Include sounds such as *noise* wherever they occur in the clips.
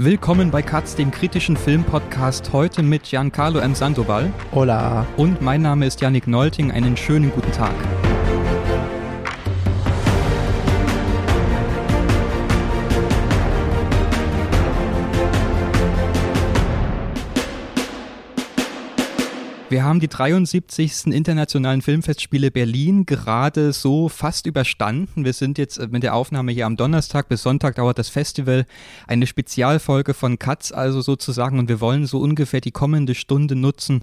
Willkommen bei Katz, dem kritischen Filmpodcast, heute mit Giancarlo M. Sandoval. Hola. Und mein Name ist Yannick Nolting. Einen schönen guten Tag. Haben die 73. Internationalen Filmfestspiele Berlin gerade so fast überstanden. Wir sind jetzt mit der Aufnahme hier am Donnerstag. Bis Sonntag dauert das Festival. Eine Spezialfolge von Katz also sozusagen. Und wir wollen so ungefähr die kommende Stunde nutzen,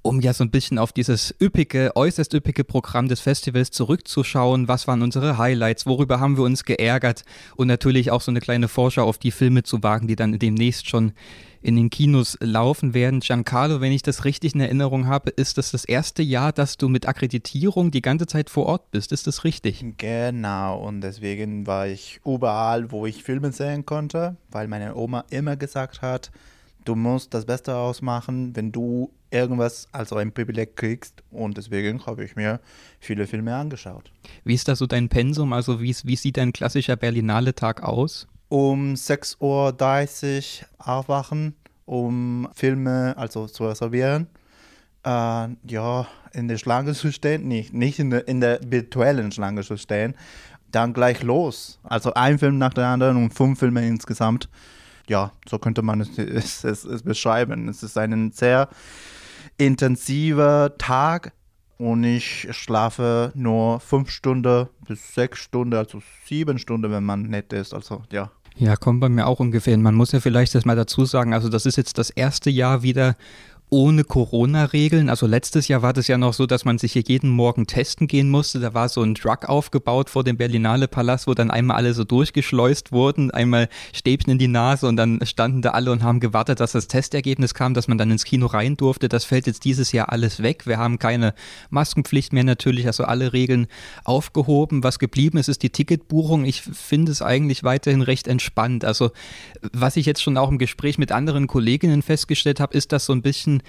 um ja so ein bisschen auf dieses üppige, äußerst üppige Programm des Festivals zurückzuschauen. Was waren unsere Highlights? Worüber haben wir uns geärgert? Und natürlich auch so eine kleine Vorschau auf die Filme zu wagen, die dann demnächst schon in den Kinos laufen werden. Giancarlo, wenn ich das richtig in Erinnerung habe, ist das das erste Jahr, dass du mit Akkreditierung die ganze Zeit vor Ort bist. Ist das richtig? Genau, und deswegen war ich überall, wo ich Filme sehen konnte, weil meine Oma immer gesagt hat, du musst das Beste ausmachen, wenn du irgendwas als ein Privileg kriegst. Und deswegen habe ich mir viele Filme angeschaut. Wie ist da so dein Pensum? Also wie, wie sieht dein klassischer Berlinale-Tag aus? Um 6.30 Uhr aufwachen, um Filme also zu reservieren. Äh, ja, in der Schlange zu stehen, nicht, nicht in, der, in der virtuellen Schlange zu stehen, dann gleich los. Also ein Film nach dem anderen und fünf Filme insgesamt. Ja, so könnte man *laughs* es, es, es, es beschreiben. Es ist ein sehr intensiver Tag und ich schlafe nur fünf Stunden bis sechs Stunden, also sieben Stunden, wenn man nett ist. Also ja. Ja, kommt bei mir auch ungefähr. Man muss ja vielleicht das mal dazu sagen, also das ist jetzt das erste Jahr wieder, ohne Corona-Regeln. Also letztes Jahr war das ja noch so, dass man sich hier jeden Morgen testen gehen musste. Da war so ein Truck aufgebaut vor dem Berlinale Palast, wo dann einmal alle so durchgeschleust wurden, einmal Stäbchen in die Nase und dann standen da alle und haben gewartet, dass das Testergebnis kam, dass man dann ins Kino rein durfte. Das fällt jetzt dieses Jahr alles weg. Wir haben keine Maskenpflicht mehr natürlich, also alle Regeln aufgehoben. Was geblieben ist, ist die Ticketbuchung. Ich finde es eigentlich weiterhin recht entspannt. Also was ich jetzt schon auch im Gespräch mit anderen Kolleginnen festgestellt habe, ist, dass so ein bisschen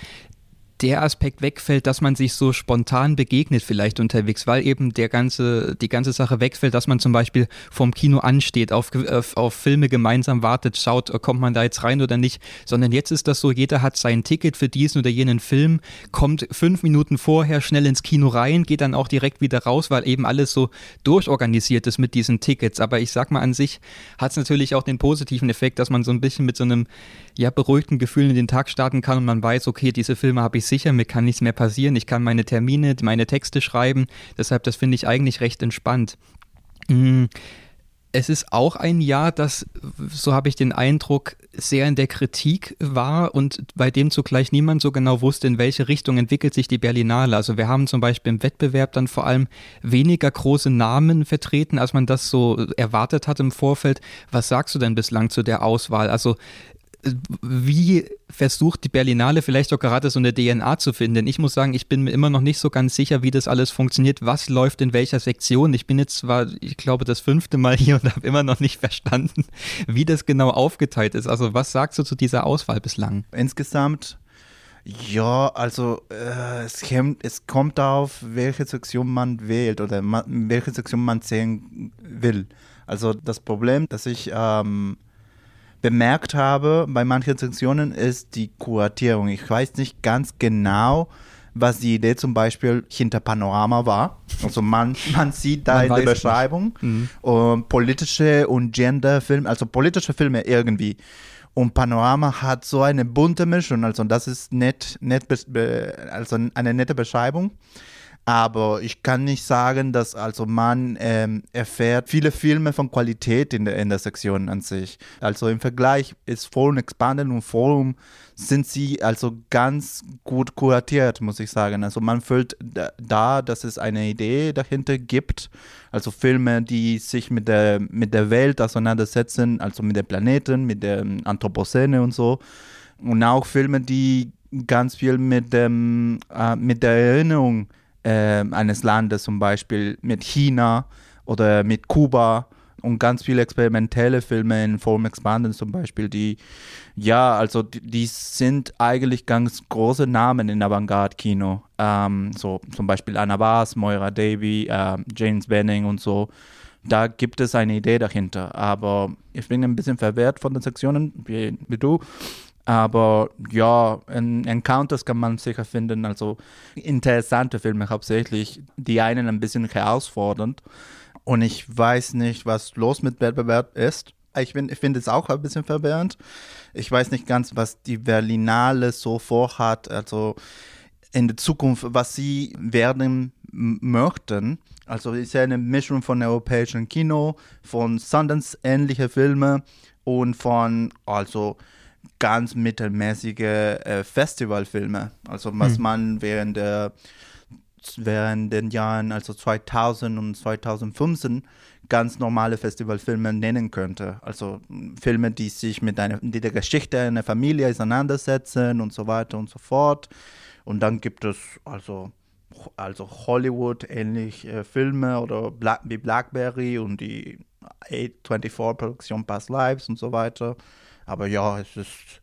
der Aspekt wegfällt, dass man sich so spontan begegnet vielleicht unterwegs, weil eben der ganze, die ganze Sache wegfällt, dass man zum Beispiel vom Kino ansteht, auf, auf, auf Filme gemeinsam wartet, schaut, kommt man da jetzt rein oder nicht, sondern jetzt ist das so, jeder hat sein Ticket für diesen oder jenen Film, kommt fünf Minuten vorher schnell ins Kino rein, geht dann auch direkt wieder raus, weil eben alles so durchorganisiert ist mit diesen Tickets. Aber ich sag mal, an sich hat es natürlich auch den positiven Effekt, dass man so ein bisschen mit so einem ja, beruhigten Gefühl in den Tag starten kann und man weiß, okay, diese Filme habe ich sicher, mir kann nichts mehr passieren, ich kann meine Termine, meine Texte schreiben. Deshalb, das finde ich eigentlich recht entspannt. Mm, es ist auch ein Jahr, das, so habe ich den Eindruck, sehr in der Kritik war und bei dem zugleich niemand so genau wusste, in welche Richtung entwickelt sich die Berlinale. Also wir haben zum Beispiel im Wettbewerb dann vor allem weniger große Namen vertreten, als man das so erwartet hat im Vorfeld. Was sagst du denn bislang zu der Auswahl? Also wie versucht die Berlinale vielleicht auch gerade so eine DNA zu finden? Ich muss sagen, ich bin mir immer noch nicht so ganz sicher, wie das alles funktioniert, was läuft in welcher Sektion. Ich bin jetzt zwar, ich glaube, das fünfte Mal hier und *laughs* habe immer noch nicht verstanden, wie das genau aufgeteilt ist. Also was sagst du zu dieser Auswahl bislang? Insgesamt ja, also äh, es, kommt, es kommt darauf, welche Sektion man wählt oder man, welche Sektion man sehen will. Also das Problem, dass ich ähm, bemerkt habe bei manchen Sektionen, ist die Kuratierung. Ich weiß nicht ganz genau, was die Idee zum Beispiel hinter Panorama war. Also man, *laughs* man sieht da man in der Beschreibung mhm. und politische und Genderfilme, also politische Filme irgendwie. Und Panorama hat so eine bunte Mischung, also das ist nett, nett also eine nette Beschreibung. Aber ich kann nicht sagen, dass also man ähm, erfährt viele Filme von Qualität in der, in der Sektion an sich. Also im Vergleich ist Forum Expanded und Forum sind sie also ganz gut kuratiert, muss ich sagen. Also man fühlt da, dass es eine Idee dahinter gibt. Also Filme, die sich mit der, mit der Welt auseinandersetzen, also mit dem Planeten, mit der Anthropozäne und so. Und auch Filme, die ganz viel mit, dem, äh, mit der Erinnerung äh, eines Landes, zum Beispiel mit China oder mit Kuba und ganz viele experimentelle Filme in Form Expanded zum Beispiel, die, ja, also die, die sind eigentlich ganz große Namen in Avantgarde-Kino. Ähm, so zum Beispiel Anna Bass, Moira Davy, äh, James Benning und so. da gibt es eine Idee dahinter. Aber ich bin ein bisschen verwehrt von den Sektionen, wie, wie du. Aber ja, in Encounters kann man sicher finden, also interessante Filme hauptsächlich, die einen ein bisschen herausfordernd. Und ich weiß nicht, was los mit Wettbewerb ist. Ich, ich finde es auch ein bisschen verwirrend. Ich weiß nicht ganz, was die Berlinale so vorhat, also in der Zukunft, was sie werden möchten. Also ist ja eine Mischung von europäischem Kino, von Sundance-ähnliche Filme und von also ganz mittelmäßige äh, Festivalfilme. Also was hm. man während der während den Jahren also 2000 und 2015 ganz normale Festivalfilme nennen könnte. Also Filme, die sich mit einer die der Geschichte einer Familie auseinandersetzen und so weiter und so fort. Und dann gibt es also also Hollywood-ähnliche äh, Filme oder Black, wie Blackberry und die A24-Produktion Past Lives und so weiter. Aber ja, es ist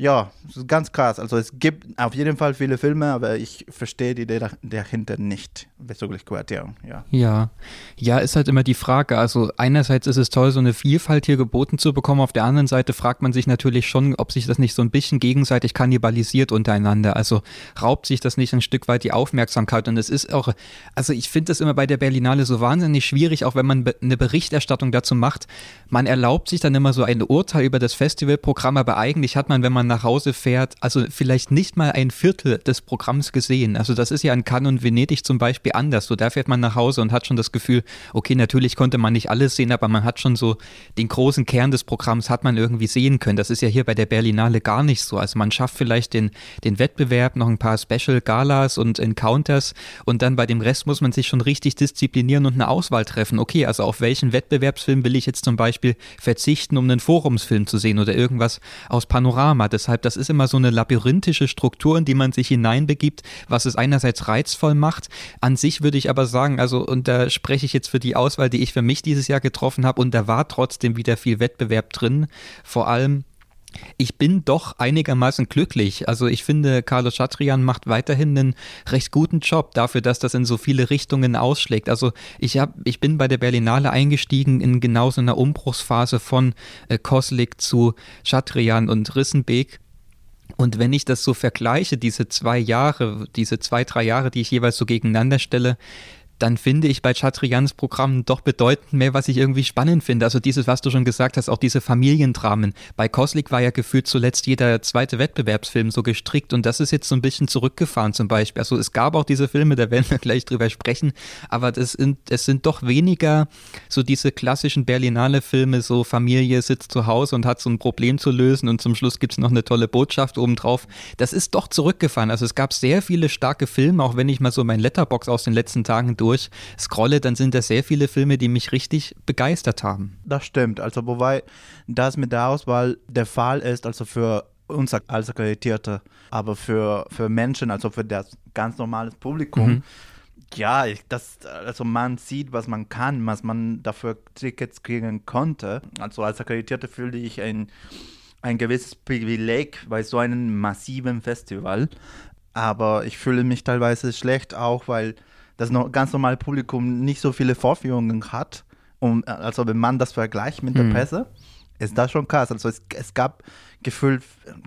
ja, ganz krass. Also es gibt auf jeden Fall viele Filme, aber ich verstehe die Idee dahinter nicht bezüglich Kuratierung. Ja. ja, ja, ist halt immer die Frage. Also einerseits ist es toll, so eine Vielfalt hier geboten zu bekommen. Auf der anderen Seite fragt man sich natürlich schon, ob sich das nicht so ein bisschen gegenseitig kannibalisiert untereinander. Also raubt sich das nicht ein Stück weit die Aufmerksamkeit. Und es ist auch, also ich finde das immer bei der Berlinale so wahnsinnig schwierig, auch wenn man eine Berichterstattung dazu macht. Man erlaubt sich dann immer so ein Urteil über das Festivalprogramm, aber eigentlich hat man, wenn man nach Hause fährt, also vielleicht nicht mal ein Viertel des Programms gesehen. Also das ist ja in Cannes und Venedig zum Beispiel anders. So da fährt man nach Hause und hat schon das Gefühl, okay, natürlich konnte man nicht alles sehen, aber man hat schon so den großen Kern des Programms hat man irgendwie sehen können. Das ist ja hier bei der Berlinale gar nicht so. Also man schafft vielleicht den, den Wettbewerb, noch ein paar Special Galas und Encounters und dann bei dem Rest muss man sich schon richtig disziplinieren und eine Auswahl treffen. Okay, also auf welchen Wettbewerbsfilm will ich jetzt zum Beispiel verzichten, um einen Forumsfilm zu sehen oder irgendwas aus Panorama. Das Deshalb, das ist immer so eine labyrinthische Struktur, in die man sich hineinbegibt, was es einerseits reizvoll macht. An sich würde ich aber sagen, also, und da spreche ich jetzt für die Auswahl, die ich für mich dieses Jahr getroffen habe, und da war trotzdem wieder viel Wettbewerb drin. Vor allem ich bin doch einigermaßen glücklich. Also ich finde, Carlos Chatrian macht weiterhin einen recht guten Job dafür, dass das in so viele Richtungen ausschlägt. Also ich hab, ich bin bei der Berlinale eingestiegen in genau so einer Umbruchsphase von äh, Koslik zu Chatrian und Rissenbeek. Und wenn ich das so vergleiche, diese zwei Jahre, diese zwei, drei Jahre, die ich jeweils so gegeneinander stelle, dann finde ich bei Chatrians Programm doch bedeutend mehr, was ich irgendwie spannend finde. Also dieses, was du schon gesagt hast, auch diese Familiendramen. Bei Koslik war ja gefühlt zuletzt jeder zweite Wettbewerbsfilm so gestrickt und das ist jetzt so ein bisschen zurückgefahren zum Beispiel. Also es gab auch diese Filme, da werden wir gleich drüber sprechen, aber das sind, es sind doch weniger so diese klassischen Berlinale Filme, so Familie sitzt zu Hause und hat so ein Problem zu lösen und zum Schluss gibt es noch eine tolle Botschaft obendrauf. Das ist doch zurückgefahren. Also es gab sehr viele starke Filme, auch wenn ich mal so mein Letterbox aus den letzten Tagen durch durchscrolle, dann sind da sehr viele Filme, die mich richtig begeistert haben. Das stimmt. Also wobei das mit der Auswahl der Fall ist, also für uns als Akkreditierte, aber für, für Menschen, also für das ganz normale Publikum, mhm. ja, ich, das, also man sieht, was man kann, was man dafür Tickets kriegen konnte. Also als Akkreditierte fühle ich ein, ein gewisses Privileg bei so einem massiven Festival. Aber ich fühle mich teilweise schlecht auch, weil das ganz normale Publikum nicht so viele Vorführungen hat. Und, also wenn man das vergleicht mit der mhm. Presse, ist das schon krass. Also es, es gab gefühlt,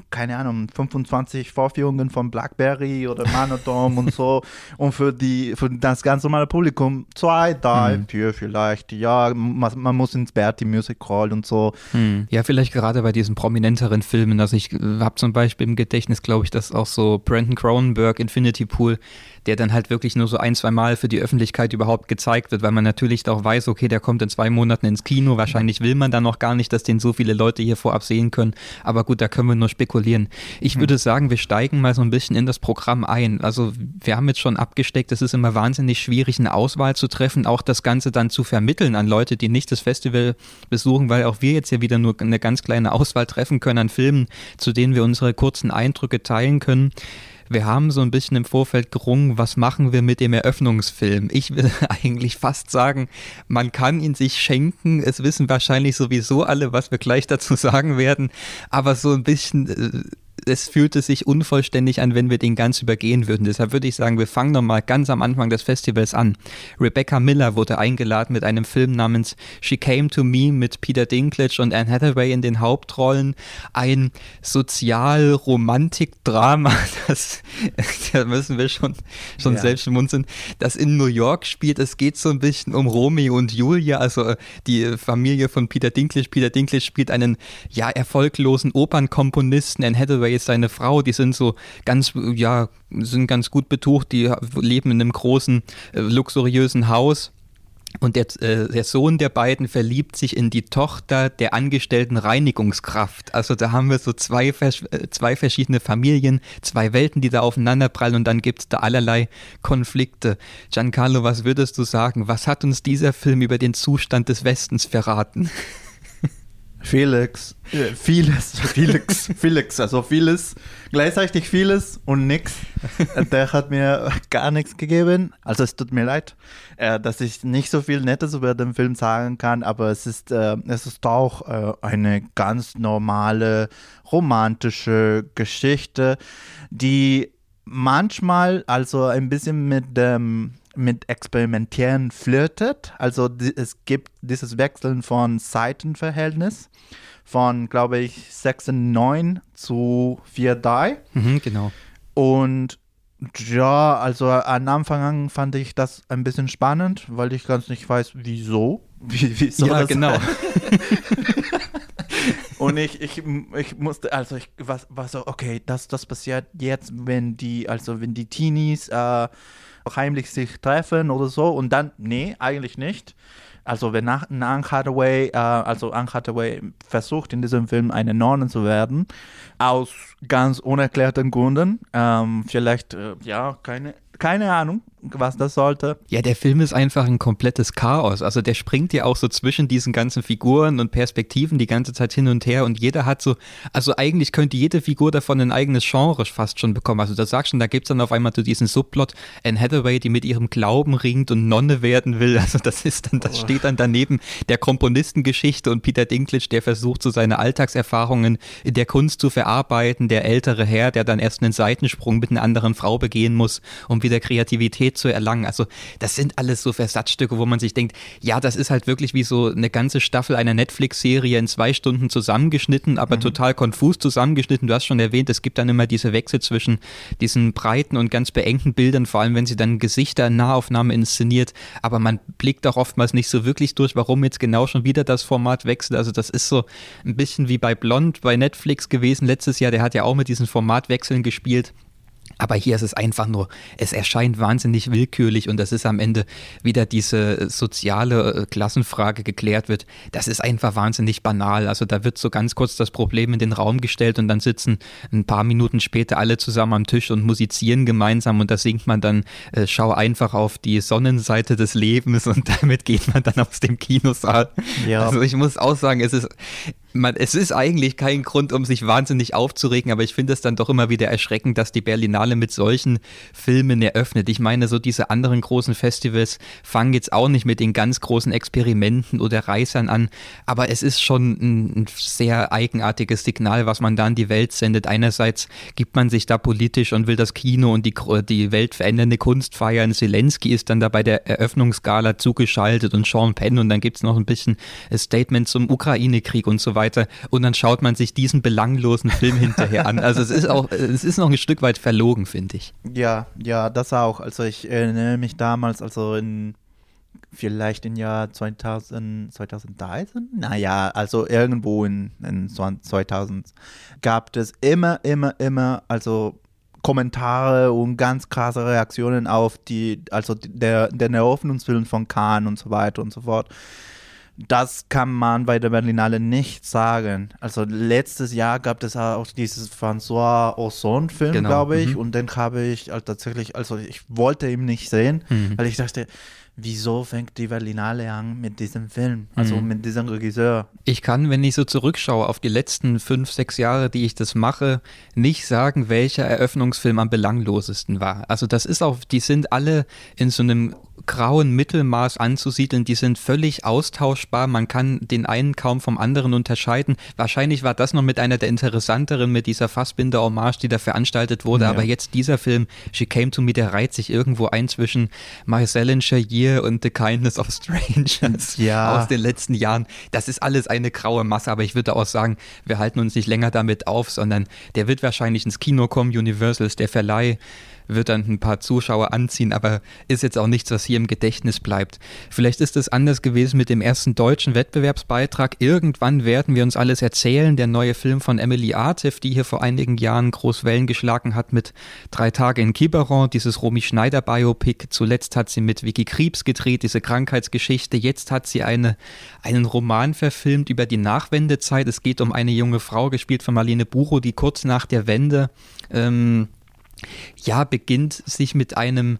keine Ahnung, 25 Vorführungen von Blackberry oder Manodom und so. Und *laughs* für, die, für das ganz normale Publikum zwei, drei, mhm. vier vielleicht. Ja, man, man muss ins Bertie Music Hall und so. Mhm. Ja, vielleicht gerade bei diesen prominenteren Filmen. Also ich habe zum Beispiel im Gedächtnis, glaube ich, dass auch so Brandon Cronenberg, Infinity Pool, der dann halt wirklich nur so ein, zwei Mal für die Öffentlichkeit überhaupt gezeigt wird, weil man natürlich auch weiß, okay, der kommt in zwei Monaten ins Kino. Wahrscheinlich will man dann noch gar nicht, dass den so viele Leute hier vorab sehen können. Aber gut, da können wir nur spekulieren. Ich würde sagen, wir steigen mal so ein bisschen in das Programm ein. Also wir haben jetzt schon abgesteckt, es ist immer wahnsinnig schwierig, eine Auswahl zu treffen, auch das Ganze dann zu vermitteln an Leute, die nicht das Festival besuchen, weil auch wir jetzt ja wieder nur eine ganz kleine Auswahl treffen können an Filmen, zu denen wir unsere kurzen Eindrücke teilen können. Wir haben so ein bisschen im Vorfeld gerungen, was machen wir mit dem Eröffnungsfilm? Ich will *laughs* eigentlich fast sagen, man kann ihn sich schenken. Es wissen wahrscheinlich sowieso alle, was wir gleich dazu *laughs* sagen werden. Aber so ein bisschen äh, es fühlte sich unvollständig an, wenn wir den ganz übergehen würden. Deshalb würde ich sagen, wir fangen nochmal ganz am Anfang des Festivals an. Rebecca Miller wurde eingeladen mit einem Film namens She Came to Me mit Peter Dinklage und Anne Hathaway in den Hauptrollen. Ein Sozial-Romantik-Drama, *laughs* das, da müssen wir schon, schon ja. selbst schmunzeln, das in New York spielt. Es geht so ein bisschen um Romeo und Julia, also äh, die Familie von Peter Dinklage. Peter Dinklage spielt einen ja erfolglosen Opernkomponisten. Anne Hathaway ist seine Frau. Die sind so ganz, ja, sind ganz gut betucht. Die leben in einem großen, äh, luxuriösen Haus. Und der, äh, der, Sohn der beiden verliebt sich in die Tochter der angestellten Reinigungskraft. Also da haben wir so zwei, äh, zwei verschiedene Familien, zwei Welten, die da aufeinanderprallen und dann gibt es da allerlei Konflikte. Giancarlo, was würdest du sagen? Was hat uns dieser Film über den Zustand des Westens verraten? *laughs* Felix, äh, vieles, *laughs* Felix, Felix, also vieles, gleichzeitig vieles und nichts. Der hat mir gar nichts gegeben. Also es tut mir leid, äh, dass ich nicht so viel Nettes über den Film sagen kann, aber es ist, äh, es ist auch äh, eine ganz normale romantische Geschichte, die manchmal also ein bisschen mit dem mit Experimentieren flirtet. Also es gibt dieses Wechseln von Seitenverhältnis von, glaube ich, 6 und 9 zu 4, 3. Mhm, genau. Und ja, also am Anfang an fand ich das ein bisschen spannend, weil ich ganz nicht weiß, wieso. Wie, wieso ja, genau. *laughs* Und ich, ich, ich musste, also ich war, war so, okay, das, das passiert jetzt, wenn die, also wenn die Teenies äh, heimlich sich treffen oder so und dann, nee, eigentlich nicht. Also wenn Anne Hathaway, äh, also Anne Hathaway versucht in diesem Film eine Nonne zu werden, aus ganz unerklärten Gründen, ähm, vielleicht, äh, ja, keine, keine Ahnung, was das sollte. Ja, der Film ist einfach ein komplettes Chaos. Also der springt ja auch so zwischen diesen ganzen Figuren und Perspektiven die ganze Zeit hin und her und jeder hat so, also eigentlich könnte jede Figur davon ein eigenes Genre fast schon bekommen. Also da sagst schon, da gibt es dann auf einmal so diesen Subplot, Anne Hathaway, die mit ihrem Glauben ringt und Nonne werden will. Also das ist dann, das oh. steht dann daneben der Komponistengeschichte und Peter Dinklage, der versucht so seine Alltagserfahrungen in der Kunst zu verarbeiten, der ältere Herr, der dann erst einen Seitensprung mit einer anderen Frau begehen muss, um wieder Kreativität zu erlangen. Also das sind alles so Versatzstücke, wo man sich denkt, ja, das ist halt wirklich wie so eine ganze Staffel einer Netflix-Serie in zwei Stunden zusammengeschnitten, aber mhm. total konfus zusammengeschnitten. Du hast schon erwähnt, es gibt dann immer diese Wechsel zwischen diesen breiten und ganz beengten Bildern, vor allem wenn sie dann Gesichter in Nahaufnahme inszeniert, aber man blickt auch oftmals nicht so wirklich durch, warum jetzt genau schon wieder das Format wechselt. Also das ist so ein bisschen wie bei Blond bei Netflix gewesen letztes Jahr, der hat ja auch mit diesen Formatwechseln gespielt. Aber hier ist es einfach nur, es erscheint wahnsinnig willkürlich und das ist am Ende wieder diese soziale äh, Klassenfrage geklärt wird. Das ist einfach wahnsinnig banal. Also da wird so ganz kurz das Problem in den Raum gestellt und dann sitzen ein paar Minuten später alle zusammen am Tisch und musizieren gemeinsam und da singt man dann, äh, schau einfach auf die Sonnenseite des Lebens und *laughs* damit geht man dann aus dem Kinosaal. Ja. Also ich muss auch sagen, es ist, man, es ist eigentlich kein Grund, um sich wahnsinnig aufzuregen, aber ich finde es dann doch immer wieder erschreckend, dass die Berlinale mit solchen Filmen eröffnet. Ich meine, so diese anderen großen Festivals fangen jetzt auch nicht mit den ganz großen Experimenten oder Reißern an, aber es ist schon ein, ein sehr eigenartiges Signal, was man da in die Welt sendet. Einerseits gibt man sich da politisch und will das Kino und die, die weltverändernde Kunst feiern. Zelensky ist dann da bei der Eröffnungsgala zugeschaltet und Sean Penn und dann gibt es noch ein bisschen Statement zum Ukraine-Krieg und so weiter weiter. Und dann schaut man sich diesen belanglosen Film hinterher an. Also es ist auch, es ist noch ein Stück weit verlogen, finde ich. Ja, ja, das auch. Also ich erinnere mich damals, also in vielleicht im Jahr 2000, 2013? Naja, also irgendwo in, in 2000 gab es immer, immer, immer, also Kommentare und ganz krasse Reaktionen auf die, also der, der Eröffnungsfilm von Khan und so weiter und so fort das kann man bei der Berlinale nicht sagen. Also letztes Jahr gab es auch dieses François Ozon-Film, genau. glaube ich, mhm. und den habe ich also tatsächlich, also ich wollte ihn nicht sehen, mhm. weil ich dachte, wieso fängt die Berlinale an mit diesem Film, also mhm. mit diesem Regisseur? Ich kann, wenn ich so zurückschaue auf die letzten fünf, sechs Jahre, die ich das mache, nicht sagen, welcher Eröffnungsfilm am belanglosesten war. Also das ist auch, die sind alle in so einem grauen Mittelmaß anzusiedeln. Die sind völlig austauschbar. Man kann den einen kaum vom anderen unterscheiden. Wahrscheinlich war das noch mit einer der interessanteren mit dieser Fassbinder-Hommage, die da veranstaltet wurde. Ja. Aber jetzt dieser Film, She Came to Me, der reiht sich irgendwo ein zwischen Marcel Year und The Kindness of Strangers *laughs* ja. aus den letzten Jahren. Das ist alles eine graue Masse. Aber ich würde auch sagen, wir halten uns nicht länger damit auf, sondern der wird wahrscheinlich ins Kino kommen. Universal ist der Verleih wird dann ein paar Zuschauer anziehen, aber ist jetzt auch nichts, was hier im Gedächtnis bleibt. Vielleicht ist es anders gewesen mit dem ersten deutschen Wettbewerbsbeitrag. Irgendwann werden wir uns alles erzählen. Der neue Film von Emily Artif, die hier vor einigen Jahren groß Wellen geschlagen hat mit Drei Tage in Quiberon, dieses Romy Schneider Biopic. Zuletzt hat sie mit Vicky Krebs gedreht, diese Krankheitsgeschichte. Jetzt hat sie eine, einen Roman verfilmt über die Nachwendezeit. Es geht um eine junge Frau, gespielt von Marlene Bucho, die kurz nach der Wende ähm, ja, beginnt sich mit einem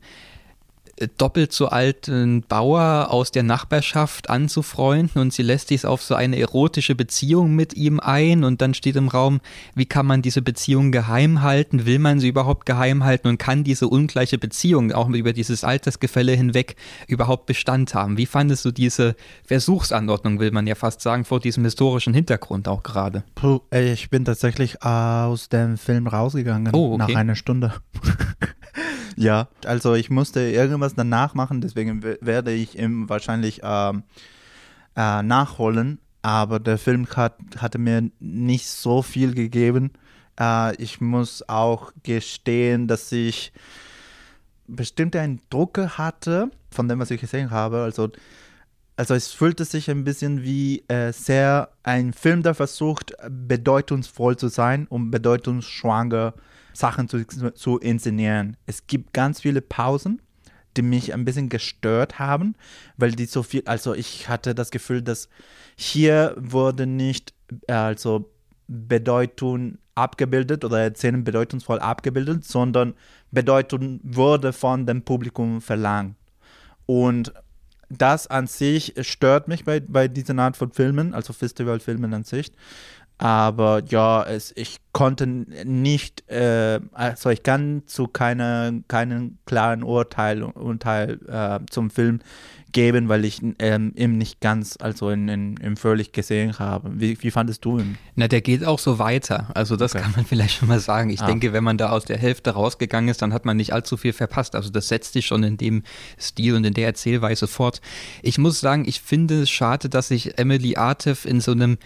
doppelt so alten Bauer aus der Nachbarschaft anzufreunden und sie lässt sich auf so eine erotische Beziehung mit ihm ein und dann steht im Raum, wie kann man diese Beziehung geheim halten, will man sie überhaupt geheim halten und kann diese ungleiche Beziehung auch über dieses Altersgefälle hinweg überhaupt Bestand haben? Wie fandest du diese Versuchsanordnung, will man ja fast sagen, vor diesem historischen Hintergrund auch gerade? Puh, ich bin tatsächlich aus dem Film rausgegangen oh, okay. nach einer Stunde. *laughs* Ja, also ich musste irgendwas danach machen, deswegen werde ich ihm wahrscheinlich äh, äh, nachholen. Aber der Film hat, hatte mir nicht so viel gegeben. Äh, ich muss auch gestehen, dass ich bestimmte Eindrücke hatte von dem, was ich gesehen habe. Also, also es fühlte sich ein bisschen wie äh, sehr ein Film, der versucht, bedeutungsvoll zu sein und bedeutungsschwanger zu Sachen zu, zu inszenieren. Es gibt ganz viele Pausen, die mich ein bisschen gestört haben, weil die so viel, also ich hatte das Gefühl, dass hier wurde nicht äh, also Bedeutung abgebildet oder Szenen bedeutungsvoll abgebildet, sondern Bedeutung wurde von dem Publikum verlangt. Und das an sich stört mich bei, bei dieser Art von Filmen, also Festivalfilmen an sich, aber ja, es, ich konnte nicht, äh, also ich kann zu keiner, keinen klaren Urteil, Urteil äh, zum Film geben, weil ich ähm, ihn nicht ganz, also in, in, in völlig gesehen habe. Wie, wie fandest du ihn? Na, der geht auch so weiter. Also das okay. kann man *laughs* vielleicht schon mal sagen. Ich ah. denke, wenn man da aus der Hälfte rausgegangen ist, dann hat man nicht allzu viel verpasst. Also das setzt sich schon in dem Stil und in der Erzählweise fort. Ich muss sagen, ich finde es schade, dass sich Emily Artif in so einem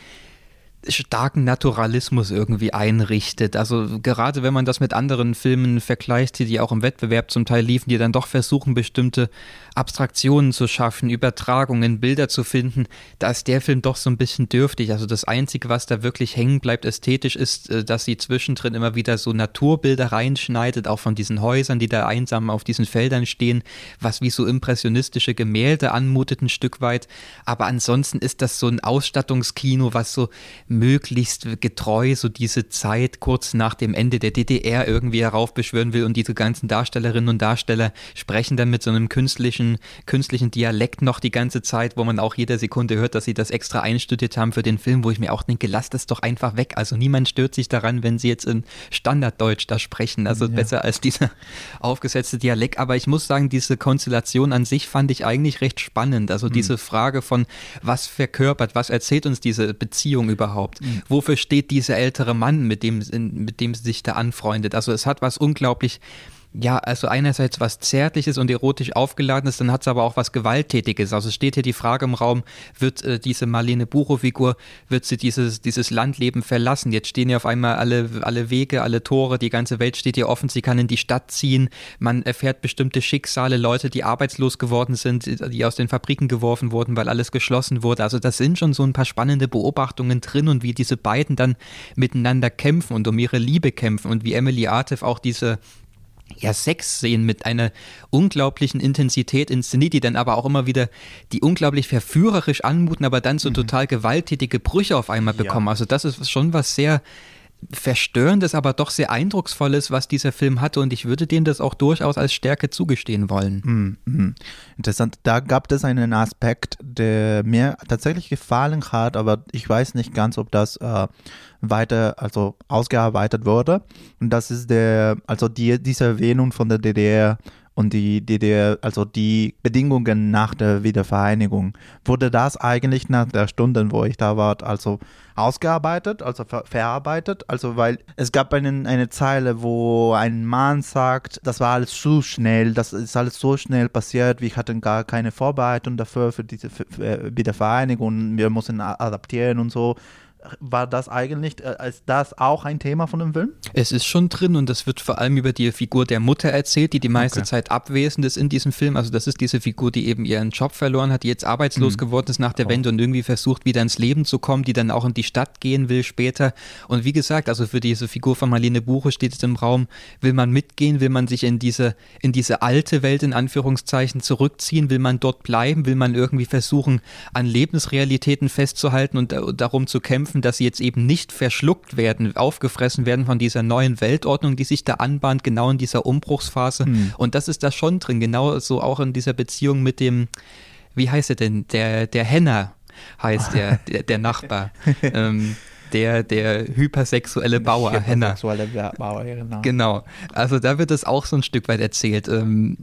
starken Naturalismus irgendwie einrichtet. Also gerade wenn man das mit anderen Filmen vergleicht, die auch im Wettbewerb zum Teil liefen, die dann doch versuchen, bestimmte Abstraktionen zu schaffen, Übertragungen, Bilder zu finden, da ist der Film doch so ein bisschen dürftig. Also das Einzige, was da wirklich hängen bleibt ästhetisch, ist, äh, dass sie zwischendrin immer wieder so Naturbilder reinschneidet, auch von diesen Häusern, die da einsam auf diesen Feldern stehen, was wie so impressionistische Gemälde anmutet ein Stück weit. Aber ansonsten ist das so ein Ausstattungskino, was so möglichst getreu so diese Zeit kurz nach dem Ende der DDR irgendwie heraufbeschwören will und diese ganzen Darstellerinnen und Darsteller sprechen dann mit so einem künstlichen, künstlichen Dialekt noch die ganze Zeit, wo man auch jede Sekunde hört, dass sie das extra einstudiert haben für den Film, wo ich mir auch denke, lasst das doch einfach weg. Also niemand stört sich daran, wenn sie jetzt in Standarddeutsch da sprechen. Also ja. besser als dieser aufgesetzte Dialekt. Aber ich muss sagen, diese Konstellation an sich fand ich eigentlich recht spannend. Also mhm. diese Frage von, was verkörpert, was erzählt uns diese Beziehung überhaupt? Überhaupt? Mhm. Wofür steht dieser ältere Mann, mit dem, mit dem sie sich da anfreundet? Also es hat was unglaublich ja, also einerseits was Zärtliches und erotisch aufgeladenes, dann hat es aber auch was Gewalttätiges. Also steht hier die Frage im Raum, wird äh, diese Marlene Buchow-Figur, wird sie dieses, dieses Landleben verlassen? Jetzt stehen ja auf einmal alle, alle Wege, alle Tore, die ganze Welt steht hier offen, sie kann in die Stadt ziehen, man erfährt bestimmte Schicksale, Leute, die arbeitslos geworden sind, die aus den Fabriken geworfen wurden, weil alles geschlossen wurde. Also das sind schon so ein paar spannende Beobachtungen drin und wie diese beiden dann miteinander kämpfen und um ihre Liebe kämpfen und wie Emily Artif auch diese ja, Sexszenen mit einer unglaublichen Intensität inszeniert, die dann aber auch immer wieder, die unglaublich verführerisch anmuten, aber dann so mhm. total gewalttätige Brüche auf einmal bekommen. Ja. Also das ist schon was sehr, Verstörendes, aber doch sehr Eindrucksvolles, was dieser Film hatte und ich würde dem das auch durchaus als Stärke zugestehen wollen. Mm, mm. Interessant. Da gab es einen Aspekt, der mir tatsächlich gefallen hat, aber ich weiß nicht ganz, ob das äh, weiter, also ausgearbeitet wurde. Und das ist der, also die, diese Erwähnung von der DDR und die DDR, also die Bedingungen nach der Wiedervereinigung. Wurde das eigentlich nach der Stunde, wo ich da war, also ausgearbeitet, also ver verarbeitet? Also weil es gab einen, eine Zeile, wo ein Mann sagt, das war alles zu schnell, das ist alles so schnell passiert, wir hatten gar keine Vorbereitung dafür für diese Wiedervereinigung, wir mussten adaptieren und so war das eigentlich, äh, ist das auch ein Thema von dem Film? Es ist schon drin und das wird vor allem über die Figur der Mutter erzählt, die die meiste okay. Zeit abwesend ist in diesem Film. Also das ist diese Figur, die eben ihren Job verloren hat, die jetzt arbeitslos mhm. geworden ist nach der oh. Wende und irgendwie versucht, wieder ins Leben zu kommen, die dann auch in die Stadt gehen will später. Und wie gesagt, also für diese Figur von Marlene Buche steht es im Raum, will man mitgehen, will man sich in diese, in diese alte Welt in Anführungszeichen zurückziehen, will man dort bleiben, will man irgendwie versuchen, an Lebensrealitäten festzuhalten und, und darum zu kämpfen, kämpfen, dass sie jetzt eben nicht verschluckt werden, aufgefressen werden von dieser neuen Weltordnung, die sich da anbahnt, genau in dieser Umbruchsphase. Mhm. Und das ist da schon drin, genau so auch in dieser Beziehung mit dem, wie heißt er denn, der, der Henner heißt der, *laughs* der, der Nachbar. ähm, der, der hypersexuelle Bauer, Henner. Bauer, genau. Genau. Also da wird es auch so ein Stück weit erzählt. Ähm,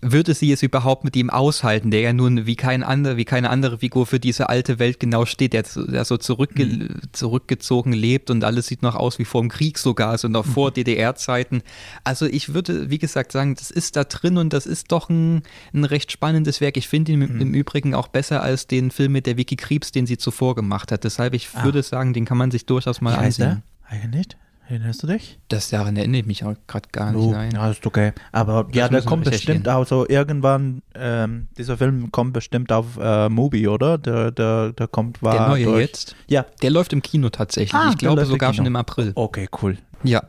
würde sie es überhaupt mit ihm aushalten, der ja nun wie kein andere, wie keine andere Figur für diese alte Welt genau steht, der, der so zurückge mhm. zurückgezogen lebt und alles sieht noch aus wie vor dem Krieg sogar, also noch mhm. vor DDR-Zeiten. Also ich würde, wie gesagt, sagen, das ist da drin und das ist doch ein, ein recht spannendes Werk. Ich finde ihn mhm. im Übrigen auch besser als den Film mit der Vicky Kriebs, den sie zuvor gemacht hat. Deshalb, ich ah. würde sagen, den kann man sich durchaus mal ansehen. Eigentlich nicht? Erinnerst du dich? Das daran erinnere ich mich auch gerade gar nicht. Oh, nein. Ja, ist okay. Aber das ja, der kommt bestimmt auch so irgendwann, ähm, dieser Film kommt bestimmt auf äh, Movie, oder? Der, der, der kommt war. Der neue durch. jetzt? Ja. Der läuft im Kino tatsächlich. Ah, ich glaube sogar schon im April. Okay, cool. Ja.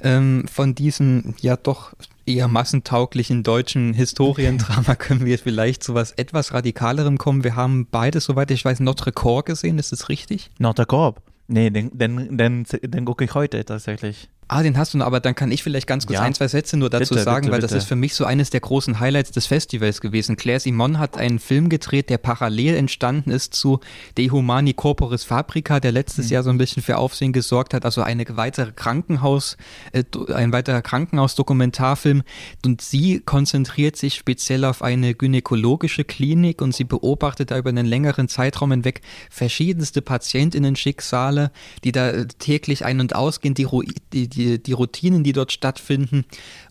Ähm, von diesem ja doch eher massentauglichen deutschen Historiendrama *laughs* können wir jetzt vielleicht zu was etwas Radikalerem kommen. Wir haben beide, soweit ich weiß, Notre Corps gesehen, ist das richtig? Notre Corps? Nee, den, den, den, den gucke ich heute tatsächlich. Ah, den hast du noch, aber dann kann ich vielleicht ganz kurz ja. ein, zwei Sätze nur dazu bitte, sagen, bitte, weil bitte. das ist für mich so eines der großen Highlights des Festivals gewesen. Claire Simon hat einen Film gedreht, der parallel entstanden ist zu De Humani Corporis Fabrica, der letztes mhm. Jahr so ein bisschen für Aufsehen gesorgt hat, also eine weitere Krankenhaus, äh, ein weiterer Krankenhaus-Dokumentarfilm. Und sie konzentriert sich speziell auf eine gynäkologische Klinik und sie beobachtet da über einen längeren Zeitraum hinweg verschiedenste Patientinnen-Schicksale, die da äh, täglich ein- und ausgehen, die, die die, die Routinen, die dort stattfinden.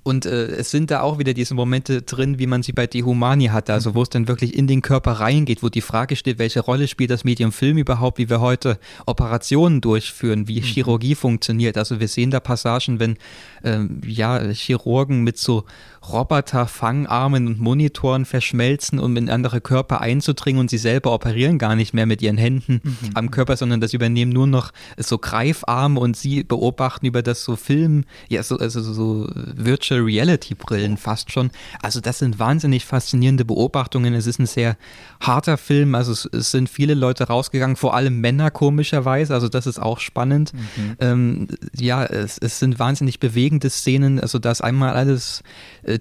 Und äh, es sind da auch wieder diese Momente drin, wie man sie bei Dehumani hatte, also wo es dann wirklich in den Körper reingeht, wo die Frage steht, welche Rolle spielt das Medium Film überhaupt, wie wir heute Operationen durchführen, wie mhm. Chirurgie funktioniert. Also wir sehen da Passagen, wenn ähm, ja, Chirurgen mit so Roboter-Fangarmen und Monitoren verschmelzen, um in andere Körper einzudringen und sie selber operieren gar nicht mehr mit ihren Händen mhm. am Körper, sondern das übernehmen nur noch so Greifarme und sie beobachten über das so Film, ja, so, also so Virtual Reality Brillen fast schon. Also das sind wahnsinnig faszinierende Beobachtungen. Es ist ein sehr harter Film, also es, es sind viele Leute rausgegangen, vor allem Männer komischerweise, also das ist auch spannend. Mhm. Ähm, ja, es, es sind wahnsinnig bewegende Szenen, also das einmal alles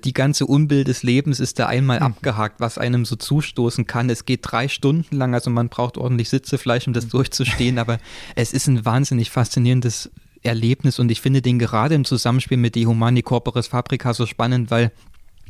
die ganze Unbild des Lebens ist da einmal mhm. abgehakt, was einem so zustoßen kann. Es geht drei Stunden lang, also man braucht ordentlich Sitzefleisch, um das hm. durchzustehen, aber *laughs* es ist ein wahnsinnig faszinierendes Erlebnis und ich finde den gerade im Zusammenspiel mit Die Humani Corporis Fabrica so spannend, weil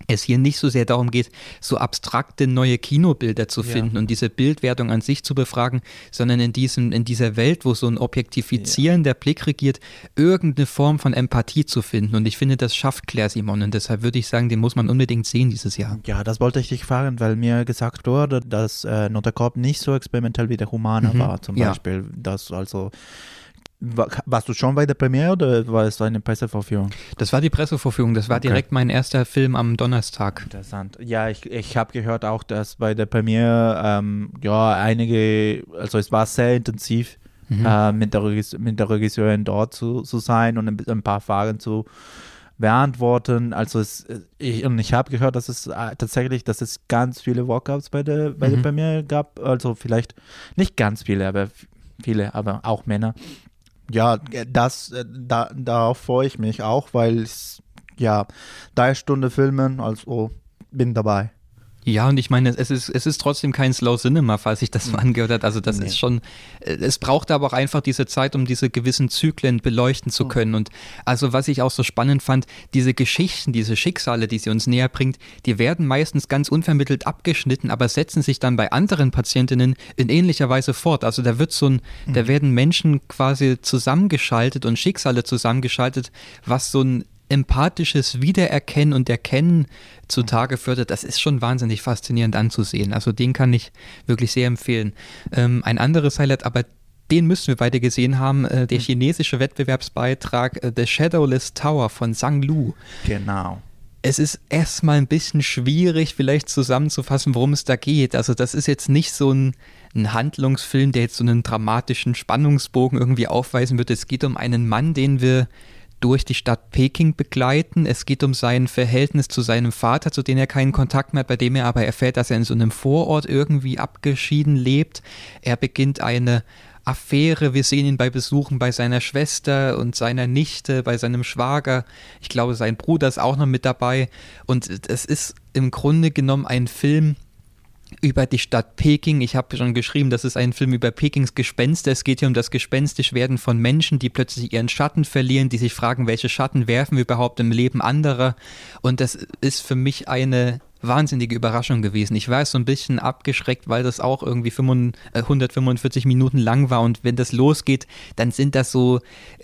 es hier nicht so sehr darum geht, so abstrakte neue Kinobilder zu finden ja. und diese Bildwertung an sich zu befragen, sondern in, diesem, in dieser Welt, wo so ein objektifizierender ja. Blick regiert, irgendeine Form von Empathie zu finden. Und ich finde, das schafft Claire Simon. Und deshalb würde ich sagen, den muss man unbedingt sehen dieses Jahr. Ja, das wollte ich dich fragen, weil mir gesagt wurde, dass äh, Notre Corp nicht so experimentell wie der Humana mhm. war, zum Beispiel. Ja. Dass also warst du schon bei der Premiere oder war es eine Pressevorführung? Das war die Pressevorführung, das war okay. direkt mein erster Film am Donnerstag. Interessant. Ja, ich, ich habe gehört auch, dass bei der Premiere ähm, ja einige, also es war sehr intensiv mhm. äh, mit, der mit der Regisseurin dort zu, zu sein und ein, ein paar Fragen zu beantworten. Also es, ich, und ich habe gehört, dass es äh, tatsächlich, dass es ganz viele Walkouts bei der, bei mhm. der Premiere gab. Also vielleicht nicht ganz viele, aber viele, aber auch Männer ja, das, äh, da, darauf freue ich mich auch, weil es, ja, drei Stunden filmen, also bin dabei. Ja, und ich meine, es ist, es ist trotzdem kein Slow Cinema, falls sich das so mhm. angehört hat. Also das nee. ist schon, äh, es braucht aber auch einfach diese Zeit, um diese gewissen Zyklen beleuchten zu mhm. können. Und also was ich auch so spannend fand, diese Geschichten, diese Schicksale, die sie uns näher bringt, die werden meistens ganz unvermittelt abgeschnitten, aber setzen sich dann bei anderen Patientinnen in ähnlicher Weise fort. Also da wird so ein, mhm. da werden Menschen quasi zusammengeschaltet und Schicksale zusammengeschaltet, was so ein empathisches Wiedererkennen und Erkennen zutage fördert, das ist schon wahnsinnig faszinierend anzusehen. Also den kann ich wirklich sehr empfehlen. Ähm, ein anderes Highlight, aber den müssen wir beide gesehen haben, äh, der hm. chinesische Wettbewerbsbeitrag äh, The Shadowless Tower von Zhang Lu. Genau. Es ist erstmal ein bisschen schwierig, vielleicht zusammenzufassen, worum es da geht. Also, das ist jetzt nicht so ein, ein Handlungsfilm, der jetzt so einen dramatischen Spannungsbogen irgendwie aufweisen wird. Es geht um einen Mann, den wir durch die Stadt Peking begleiten. Es geht um sein Verhältnis zu seinem Vater, zu dem er keinen Kontakt mehr hat, bei dem er aber erfährt, dass er in so einem Vorort irgendwie abgeschieden lebt. Er beginnt eine Affäre. Wir sehen ihn bei Besuchen bei seiner Schwester und seiner Nichte, bei seinem Schwager. Ich glaube, sein Bruder ist auch noch mit dabei. Und es ist im Grunde genommen ein Film, über die Stadt Peking. Ich habe schon geschrieben, das ist ein Film über Pekings Gespenster. Es geht hier um das Gespenstischwerden von Menschen, die plötzlich ihren Schatten verlieren, die sich fragen, welche Schatten werfen wir überhaupt im Leben anderer. Und das ist für mich eine wahnsinnige Überraschung gewesen. Ich war so ein bisschen abgeschreckt, weil das auch irgendwie 145 äh, Minuten lang war und wenn das losgeht, dann sind das so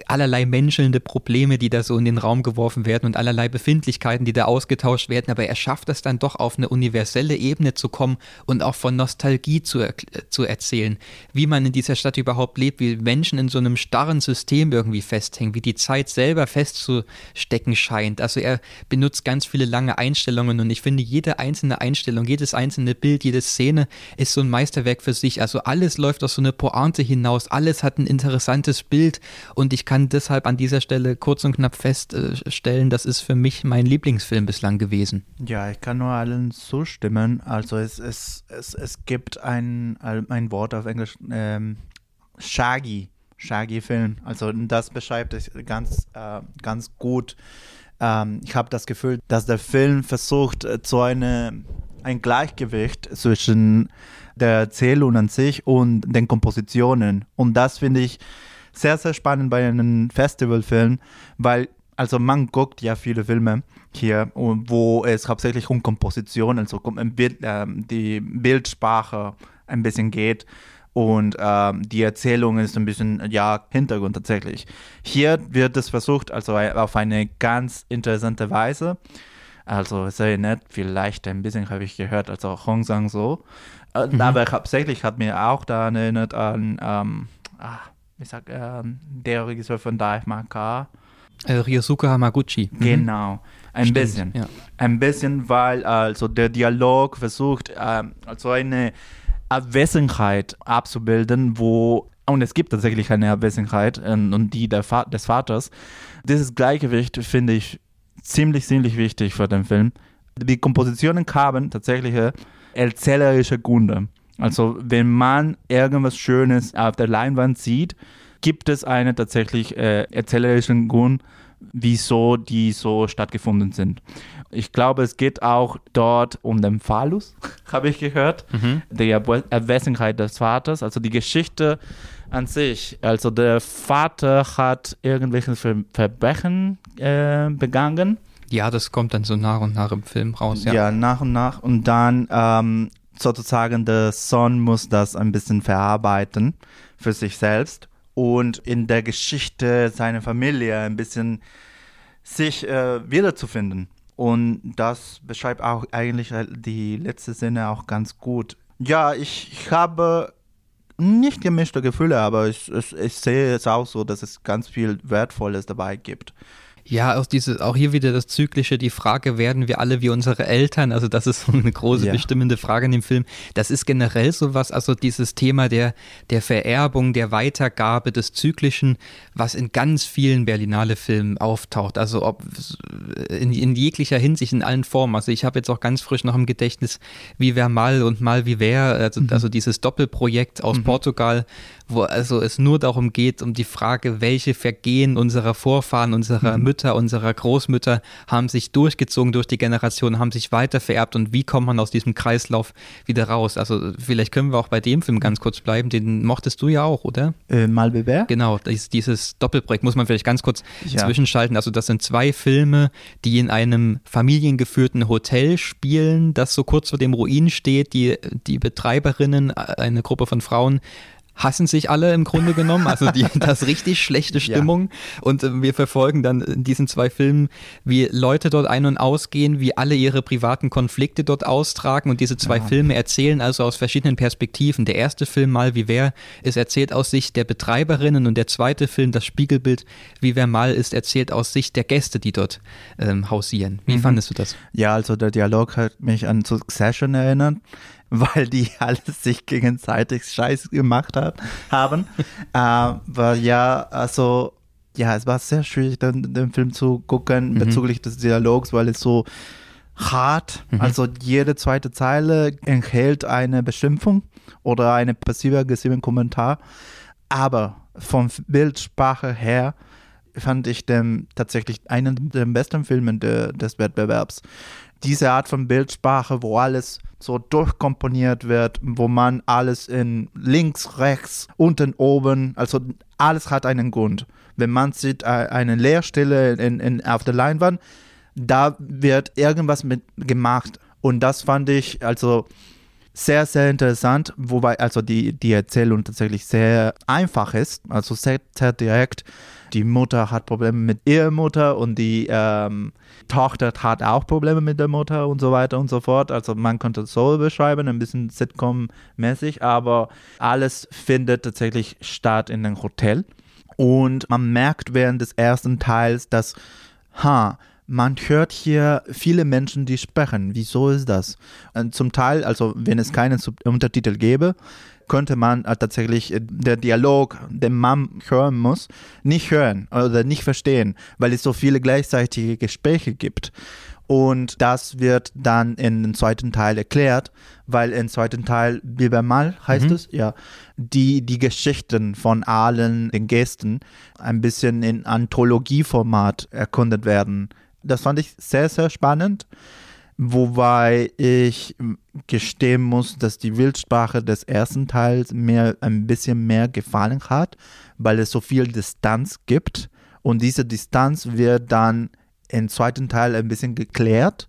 allerlei menschelnde Probleme, die da so in den Raum geworfen werden und allerlei Befindlichkeiten, die da ausgetauscht werden, aber er schafft es dann doch auf eine universelle Ebene zu kommen und auch von Nostalgie zu, er zu erzählen, wie man in dieser Stadt überhaupt lebt, wie Menschen in so einem starren System irgendwie festhängen, wie die Zeit selber festzustecken scheint. Also er benutzt ganz viele lange Einstellungen und ich finde, jeder jede einzelne Einstellung, jedes einzelne Bild, jede Szene ist so ein Meisterwerk für sich. Also alles läuft auf so eine Pointe hinaus, alles hat ein interessantes Bild und ich kann deshalb an dieser Stelle kurz und knapp feststellen, das ist für mich mein Lieblingsfilm bislang gewesen. Ja, ich kann nur allen zustimmen. Also es, es, es, es gibt ein, ein Wort auf Englisch, ähm, Shaggy. Shaggy-Film. Also das beschreibt es ganz, äh, ganz gut. Ähm, ich habe das Gefühl, dass der Film versucht, äh, zu eine, ein Gleichgewicht zwischen der Erzählung an sich und den Kompositionen. Und das finde ich sehr, sehr spannend bei einem Festivalfilm, weil also man guckt ja viele Filme hier, wo es hauptsächlich um Komposition, also um äh, die Bildsprache ein bisschen geht und ähm, die Erzählung ist ein bisschen, ja, Hintergrund tatsächlich. Hier wird es versucht, also auf eine ganz interessante Weise. Also sehr nett, vielleicht ein bisschen habe ich gehört, also Hong Sang so. Äh, mhm. Aber hauptsächlich hat mir auch da erinnert an, ähm, ach, ich sag, ähm, der Regisseur von Dive Maka. Äh, Ryosuke Hamaguchi. Mhm. Genau, ein Stimmt, bisschen. Ja. Ein bisschen, weil also der Dialog versucht, ähm, also eine Abwesenheit abzubilden, wo und es gibt tatsächlich eine Abwesenheit ähm, und die Va des Vaters. Dieses Gleichgewicht finde ich ziemlich, ziemlich wichtig für den Film. Die Kompositionen haben tatsächlich erzählerische Gründe. Also wenn man irgendwas Schönes auf der Leinwand sieht, gibt es einen tatsächlich äh, erzählerischen Grund, wieso die so stattgefunden sind. Ich glaube, es geht auch dort um den Phallus, *laughs* habe ich gehört, mhm. die Abwesenheit des Vaters, also die Geschichte an sich. Also der Vater hat irgendwelche Ver Verbrechen äh, begangen. Ja, das kommt dann so nach und nach im Film raus. Ja, ja nach und nach. Und dann ähm, sozusagen der Sohn muss das ein bisschen verarbeiten für sich selbst und in der Geschichte seiner Familie ein bisschen sich äh, wiederzufinden. Und das beschreibt auch eigentlich die letzte Szene auch ganz gut. Ja, ich, ich habe nicht gemischte Gefühle, aber ich, ich, ich, sehe es auch so, dass es ganz viel Wertvolles dabei gibt. Ja, auch, diese, auch hier wieder das Zyklische, die Frage, werden wir alle wie unsere Eltern? Also das ist so eine große ja. bestimmende Frage in dem Film. Das ist generell sowas, also dieses Thema der, der Vererbung, der Weitergabe des Zyklischen, was in ganz vielen Berlinale-Filmen auftaucht. Also ob in, in jeglicher Hinsicht, in allen Formen. Also ich habe jetzt auch ganz frisch noch im Gedächtnis Wie wer mal und mal wie wer, also, mhm. also dieses Doppelprojekt aus mhm. Portugal, wo also es nur darum geht, um die Frage, welche Vergehen unserer Vorfahren, unserer mhm. Mütter Mütter, unserer Großmütter haben sich durchgezogen durch die Generation, haben sich weiter vererbt und wie kommt man aus diesem Kreislauf wieder raus? Also vielleicht können wir auch bei dem Film ganz kurz bleiben, den mochtest du ja auch, oder? Äh, Malbewer? Genau, dieses, dieses Doppelprojekt muss man vielleicht ganz kurz ja. zwischenschalten. Also das sind zwei Filme, die in einem familiengeführten Hotel spielen, das so kurz vor dem Ruin steht. Die, die Betreiberinnen, eine Gruppe von Frauen, hassen sich alle im Grunde genommen. Also die, *laughs* das richtig schlechte Stimmung. Ja. Und äh, wir verfolgen dann in diesen zwei Filmen, wie Leute dort ein- und ausgehen, wie alle ihre privaten Konflikte dort austragen. Und diese zwei ja. Filme erzählen also aus verschiedenen Perspektiven. Der erste Film, Mal wie wer, ist erzählt aus Sicht der Betreiberinnen und der zweite Film, das Spiegelbild, wie wer mal, ist erzählt aus Sicht der Gäste, die dort ähm, hausieren. Wie mhm. fandest du das? Ja, also der Dialog hat mich an Succession erinnert *laughs* weil die alles sich gegenseitig Scheiß gemacht hat, haben. *laughs* äh, weil ja, also, ja, es war sehr schwierig, den, den Film zu gucken mhm. bezüglich des Dialogs, weil es so hart, mhm. also jede zweite Zeile enthält eine Beschimpfung oder eine passiv-aggressiven Kommentar. Aber von Bildsprache her fand ich den tatsächlich einen der besten Filme de, des Wettbewerbs diese Art von Bildsprache, wo alles so durchkomponiert wird, wo man alles in links, rechts, unten, oben, also alles hat einen Grund. Wenn man sieht äh, eine Leerstelle in, in, auf der Leinwand, da wird irgendwas mit gemacht. Und das fand ich also sehr, sehr interessant, wobei also die, die Erzählung tatsächlich sehr einfach ist, also sehr, sehr direkt die Mutter hat Probleme mit ihrer Mutter und die ähm, Tochter hat auch Probleme mit der Mutter und so weiter und so fort. Also man könnte es so beschreiben, ein bisschen Sitcom-mäßig, aber alles findet tatsächlich statt in einem Hotel. Und man merkt während des ersten Teils, dass, ha, man hört hier viele Menschen, die sprechen. Wieso ist das? Und zum Teil, also wenn es keinen Untertitel gäbe, könnte man äh, tatsächlich äh, der Dialog, den man hören muss, nicht hören oder nicht verstehen, weil es so viele gleichzeitige Gespräche gibt. Und das wird dann in den zweiten Teil erklärt, weil im zweiten Teil, wie mal heißt mhm. es, ja, die, die Geschichten von allen den Gästen ein bisschen in Anthologieformat erkundet werden. Das fand ich sehr, sehr spannend. Wobei ich gestehen muss, dass die Wildsprache des ersten Teils mir ein bisschen mehr gefallen hat, weil es so viel Distanz gibt. Und diese Distanz wird dann im zweiten Teil ein bisschen geklärt.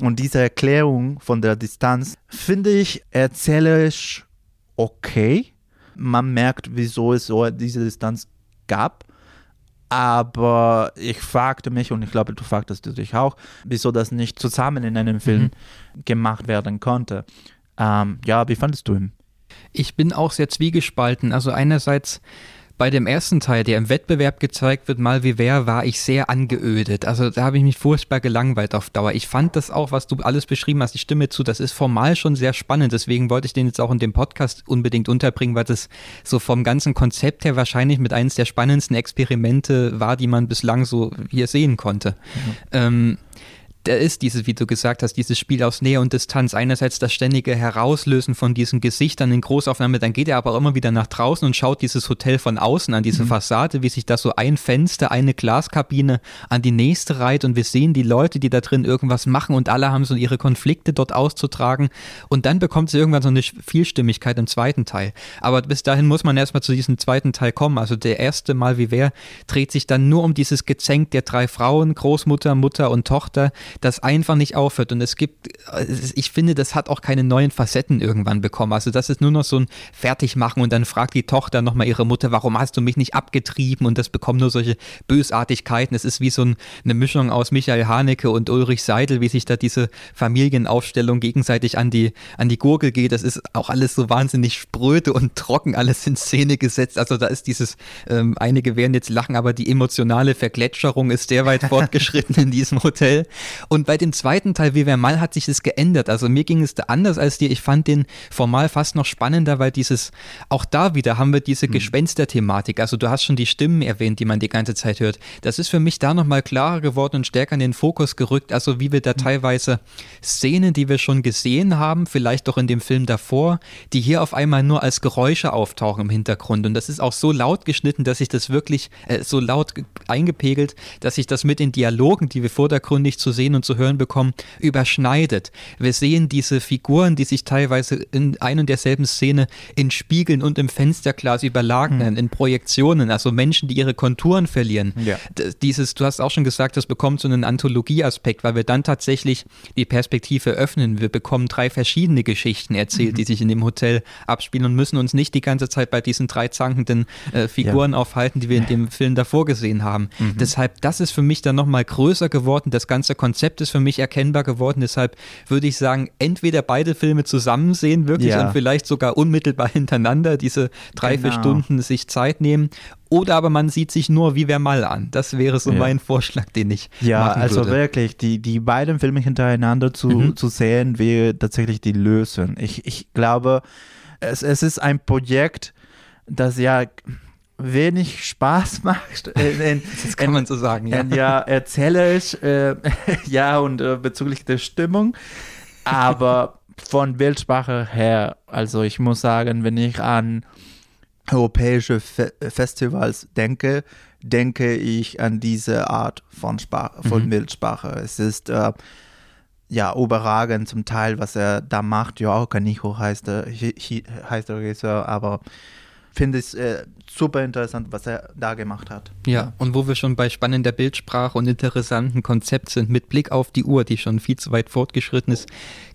Und diese Erklärung von der Distanz finde ich erzählerisch okay. Man merkt, wieso es so diese Distanz gab. Aber ich fragte mich, und ich glaube, du fragtest dich auch, wieso das nicht zusammen in einem Film mhm. gemacht werden konnte. Ähm, ja, wie fandest du ihn? Ich bin auch sehr zwiegespalten. Also einerseits bei dem ersten Teil, der im Wettbewerb gezeigt wird, mal wie wer, war ich sehr angeödet. Also da habe ich mich furchtbar gelangweilt auf Dauer. Ich fand das auch, was du alles beschrieben hast, ich stimme zu, das ist formal schon sehr spannend. Deswegen wollte ich den jetzt auch in dem Podcast unbedingt unterbringen, weil das so vom ganzen Konzept her wahrscheinlich mit eines der spannendsten Experimente war, die man bislang so hier sehen konnte. Mhm. Ähm, da ist dieses, wie du gesagt hast, dieses Spiel aus Nähe und Distanz. Einerseits das ständige Herauslösen von diesen Gesichtern in Großaufnahme, dann geht er aber auch immer wieder nach draußen und schaut dieses Hotel von außen an, diese mhm. Fassade, wie sich da so ein Fenster, eine Glaskabine an die nächste reiht und wir sehen die Leute, die da drin irgendwas machen und alle haben so ihre Konflikte dort auszutragen und dann bekommt sie irgendwann so eine Vielstimmigkeit im zweiten Teil. Aber bis dahin muss man erstmal zu diesem zweiten Teil kommen. Also der erste Mal wie wer dreht sich dann nur um dieses Gezänk der drei Frauen, Großmutter, Mutter und Tochter, das einfach nicht aufhört. Und es gibt, ich finde, das hat auch keine neuen Facetten irgendwann bekommen. Also das ist nur noch so ein Fertigmachen und dann fragt die Tochter nochmal ihre Mutter, warum hast du mich nicht abgetrieben? Und das bekommt nur solche Bösartigkeiten. Es ist wie so ein, eine Mischung aus Michael Haneke und Ulrich Seidel, wie sich da diese Familienaufstellung gegenseitig an die, an die Gurgel geht. Das ist auch alles so wahnsinnig spröde und trocken alles in Szene gesetzt. Also da ist dieses, ähm, einige werden jetzt lachen, aber die emotionale Vergletscherung ist sehr weit fortgeschritten in diesem Hotel. Und bei dem zweiten Teil, wie wer mal, hat sich das geändert. Also mir ging es da anders als dir. Ich fand den formal fast noch spannender, weil dieses, auch da wieder haben wir diese mhm. Gespenster-Thematik. Also du hast schon die Stimmen erwähnt, die man die ganze Zeit hört. Das ist für mich da nochmal klarer geworden und stärker in den Fokus gerückt. Also wie wir da mhm. teilweise Szenen, die wir schon gesehen haben, vielleicht doch in dem Film davor, die hier auf einmal nur als Geräusche auftauchen im Hintergrund. Und das ist auch so laut geschnitten, dass sich das wirklich äh, so laut eingepegelt, dass sich das mit den Dialogen, die wir vordergründig zu sehen und zu hören bekommen, überschneidet. Wir sehen diese Figuren, die sich teilweise in ein und derselben Szene in Spiegeln und im Fensterglas überlagern, hm. in Projektionen, also Menschen, die ihre Konturen verlieren. Ja. Dieses, du hast auch schon gesagt, das bekommt so einen Anthologieaspekt, weil wir dann tatsächlich die Perspektive öffnen. Wir bekommen drei verschiedene Geschichten erzählt, mhm. die sich in dem Hotel abspielen und müssen uns nicht die ganze Zeit bei diesen drei zankenden äh, Figuren ja. aufhalten, die wir in dem Film davor gesehen haben. Mhm. Deshalb, das ist für mich dann nochmal größer geworden. Das ganze Konzept ist für mich erkennbar geworden. Deshalb würde ich sagen, entweder beide Filme zusammen sehen, wirklich ja. und vielleicht sogar unmittelbar *laughs* hintereinander diese drei, genau. vier Stunden sich Zeit nehmen oder aber man sieht sich nur wie wer mal an. Das wäre so ja. mein Vorschlag, den ich Ja, also würde. wirklich, die, die beiden Filme hintereinander zu, mhm. zu sehen, wäre tatsächlich die Lösung. Ich, ich glaube, es, es ist ein Projekt, das ja wenig Spaß macht. *laughs* In, das kann man so sagen, ja. ja, erzählerisch, äh, *laughs* ja, und äh, bezüglich der Stimmung. Aber *laughs* von Bildsprache her, also ich muss sagen, wenn ich an europäische Fe Festivals denke, denke ich an diese Art von, Sprache, von mhm. Bildsprache. Es ist äh, ja überragend zum Teil, was er da macht. Ja, Kanicho heißt der, heißt der Regisseur, aber finde es äh, super interessant, was er da gemacht hat. Ja, und wo wir schon bei spannender Bildsprache und interessanten Konzept sind, mit Blick auf die Uhr, die schon viel zu weit fortgeschritten ist,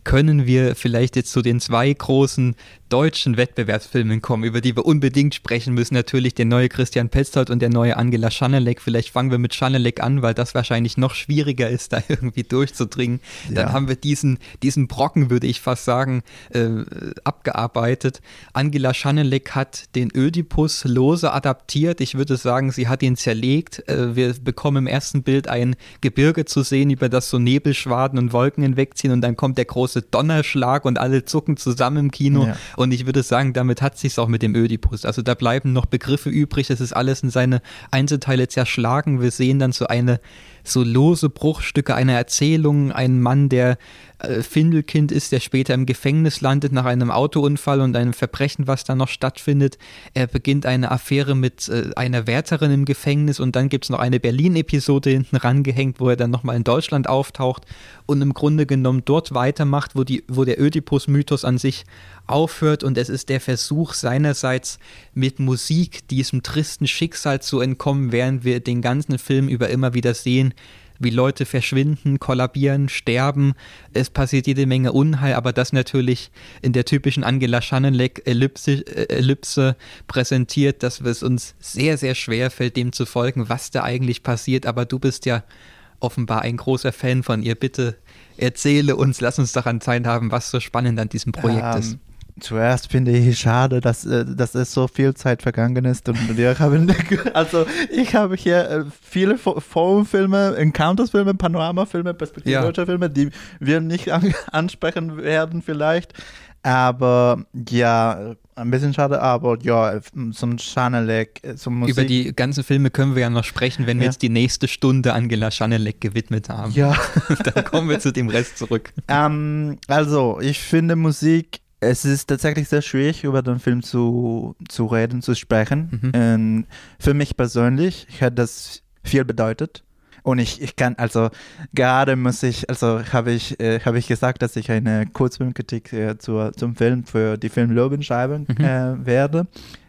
können wir vielleicht jetzt zu den zwei großen deutschen Wettbewerbsfilmen kommen, über die wir unbedingt sprechen müssen. Natürlich der neue Christian Petzold und der neue Angela Schanelek. Vielleicht fangen wir mit Schanelek an, weil das wahrscheinlich noch schwieriger ist, *laughs* da irgendwie durchzudringen. Ja. Dann haben wir diesen, diesen Brocken, würde ich fast sagen, äh, abgearbeitet. Angela Schanelek hat den Ödipus lose adaptiert. Ich würde sagen, sie hat ihn zerlegt. Äh, wir bekommen im ersten Bild ein Gebirge zu sehen, über das so Nebelschwaden und Wolken hinwegziehen und dann kommt der große große Donnerschlag und alle zucken zusammen im Kino. Ja. Und ich würde sagen, damit hat sich auch mit dem Ödipus. Also da bleiben noch Begriffe übrig. Es ist alles in seine Einzelteile zerschlagen. Wir sehen dann so eine so lose Bruchstücke einer Erzählung. Ein Mann, der äh, Findelkind ist, der später im Gefängnis landet nach einem Autounfall und einem Verbrechen, was da noch stattfindet. Er beginnt eine Affäre mit äh, einer Wärterin im Gefängnis und dann gibt es noch eine Berlin-Episode hinten rangehängt, wo er dann nochmal in Deutschland auftaucht und im Grunde genommen dort weitermacht, wo, die, wo der Ödipus-Mythos an sich aufhört und es ist der Versuch seinerseits mit Musik diesem tristen Schicksal zu entkommen, während wir den ganzen Film über immer wieder sehen, wie Leute verschwinden, kollabieren, sterben. Es passiert jede Menge Unheil, aber das natürlich in der typischen Angela Schanelek-Ellipse Ellipse präsentiert, dass es uns sehr, sehr schwer fällt, dem zu folgen, was da eigentlich passiert. Aber du bist ja offenbar ein großer Fan von ihr. Bitte erzähle uns, lass uns daran teilhaben, was so spannend an diesem Projekt ähm, ist. Zuerst finde ich schade, dass, äh, dass es so viel Zeit vergangen ist und wir *laughs* haben, *laughs* also ich habe hier äh, viele Forum-Filme, Encounters-Filme, Panorama-Filme, Perspektive-Filme, ja. die wir nicht *laughs* an ansprechen werden vielleicht, aber ja, ein bisschen schade, aber ja, zum Schanelek, zum Musik. Über die ganzen Filme können wir ja noch sprechen, wenn wir jetzt die nächste Stunde Angela Schanelek gewidmet haben. Ja. Dann kommen wir zu dem Rest zurück. Ähm, also, ich finde Musik es ist tatsächlich sehr schwierig, über den Film zu, zu reden, zu sprechen. Mhm. Ähm, für mich persönlich hat das viel bedeutet. Und ich, ich kann, also gerade muss ich, also habe ich, äh, habe ich gesagt, dass ich eine Kurzfilmkritik äh, zur, zum Film für die Film Loben schreiben mhm. äh, werde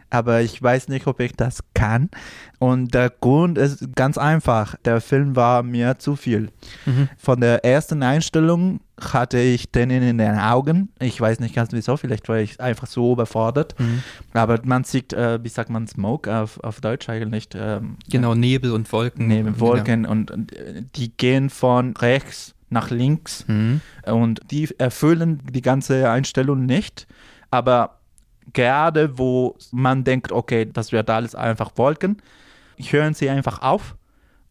aber ich weiß nicht, ob ich das kann. Und der Grund ist ganz einfach. Der Film war mir zu viel. Mhm. Von der ersten Einstellung hatte ich den in den Augen. Ich weiß nicht ganz wieso, vielleicht war ich einfach so überfordert. Mhm. Aber man sieht, äh, wie sagt man, Smoke auf, auf Deutsch eigentlich. Ähm, genau, Nebel und Wolken. Nebel, Wolken ja. und, und, äh, die gehen von rechts nach links mhm. und die erfüllen die ganze Einstellung nicht. Aber gerade wo man denkt, okay, das wird alles einfach Wolken, hören sie einfach auf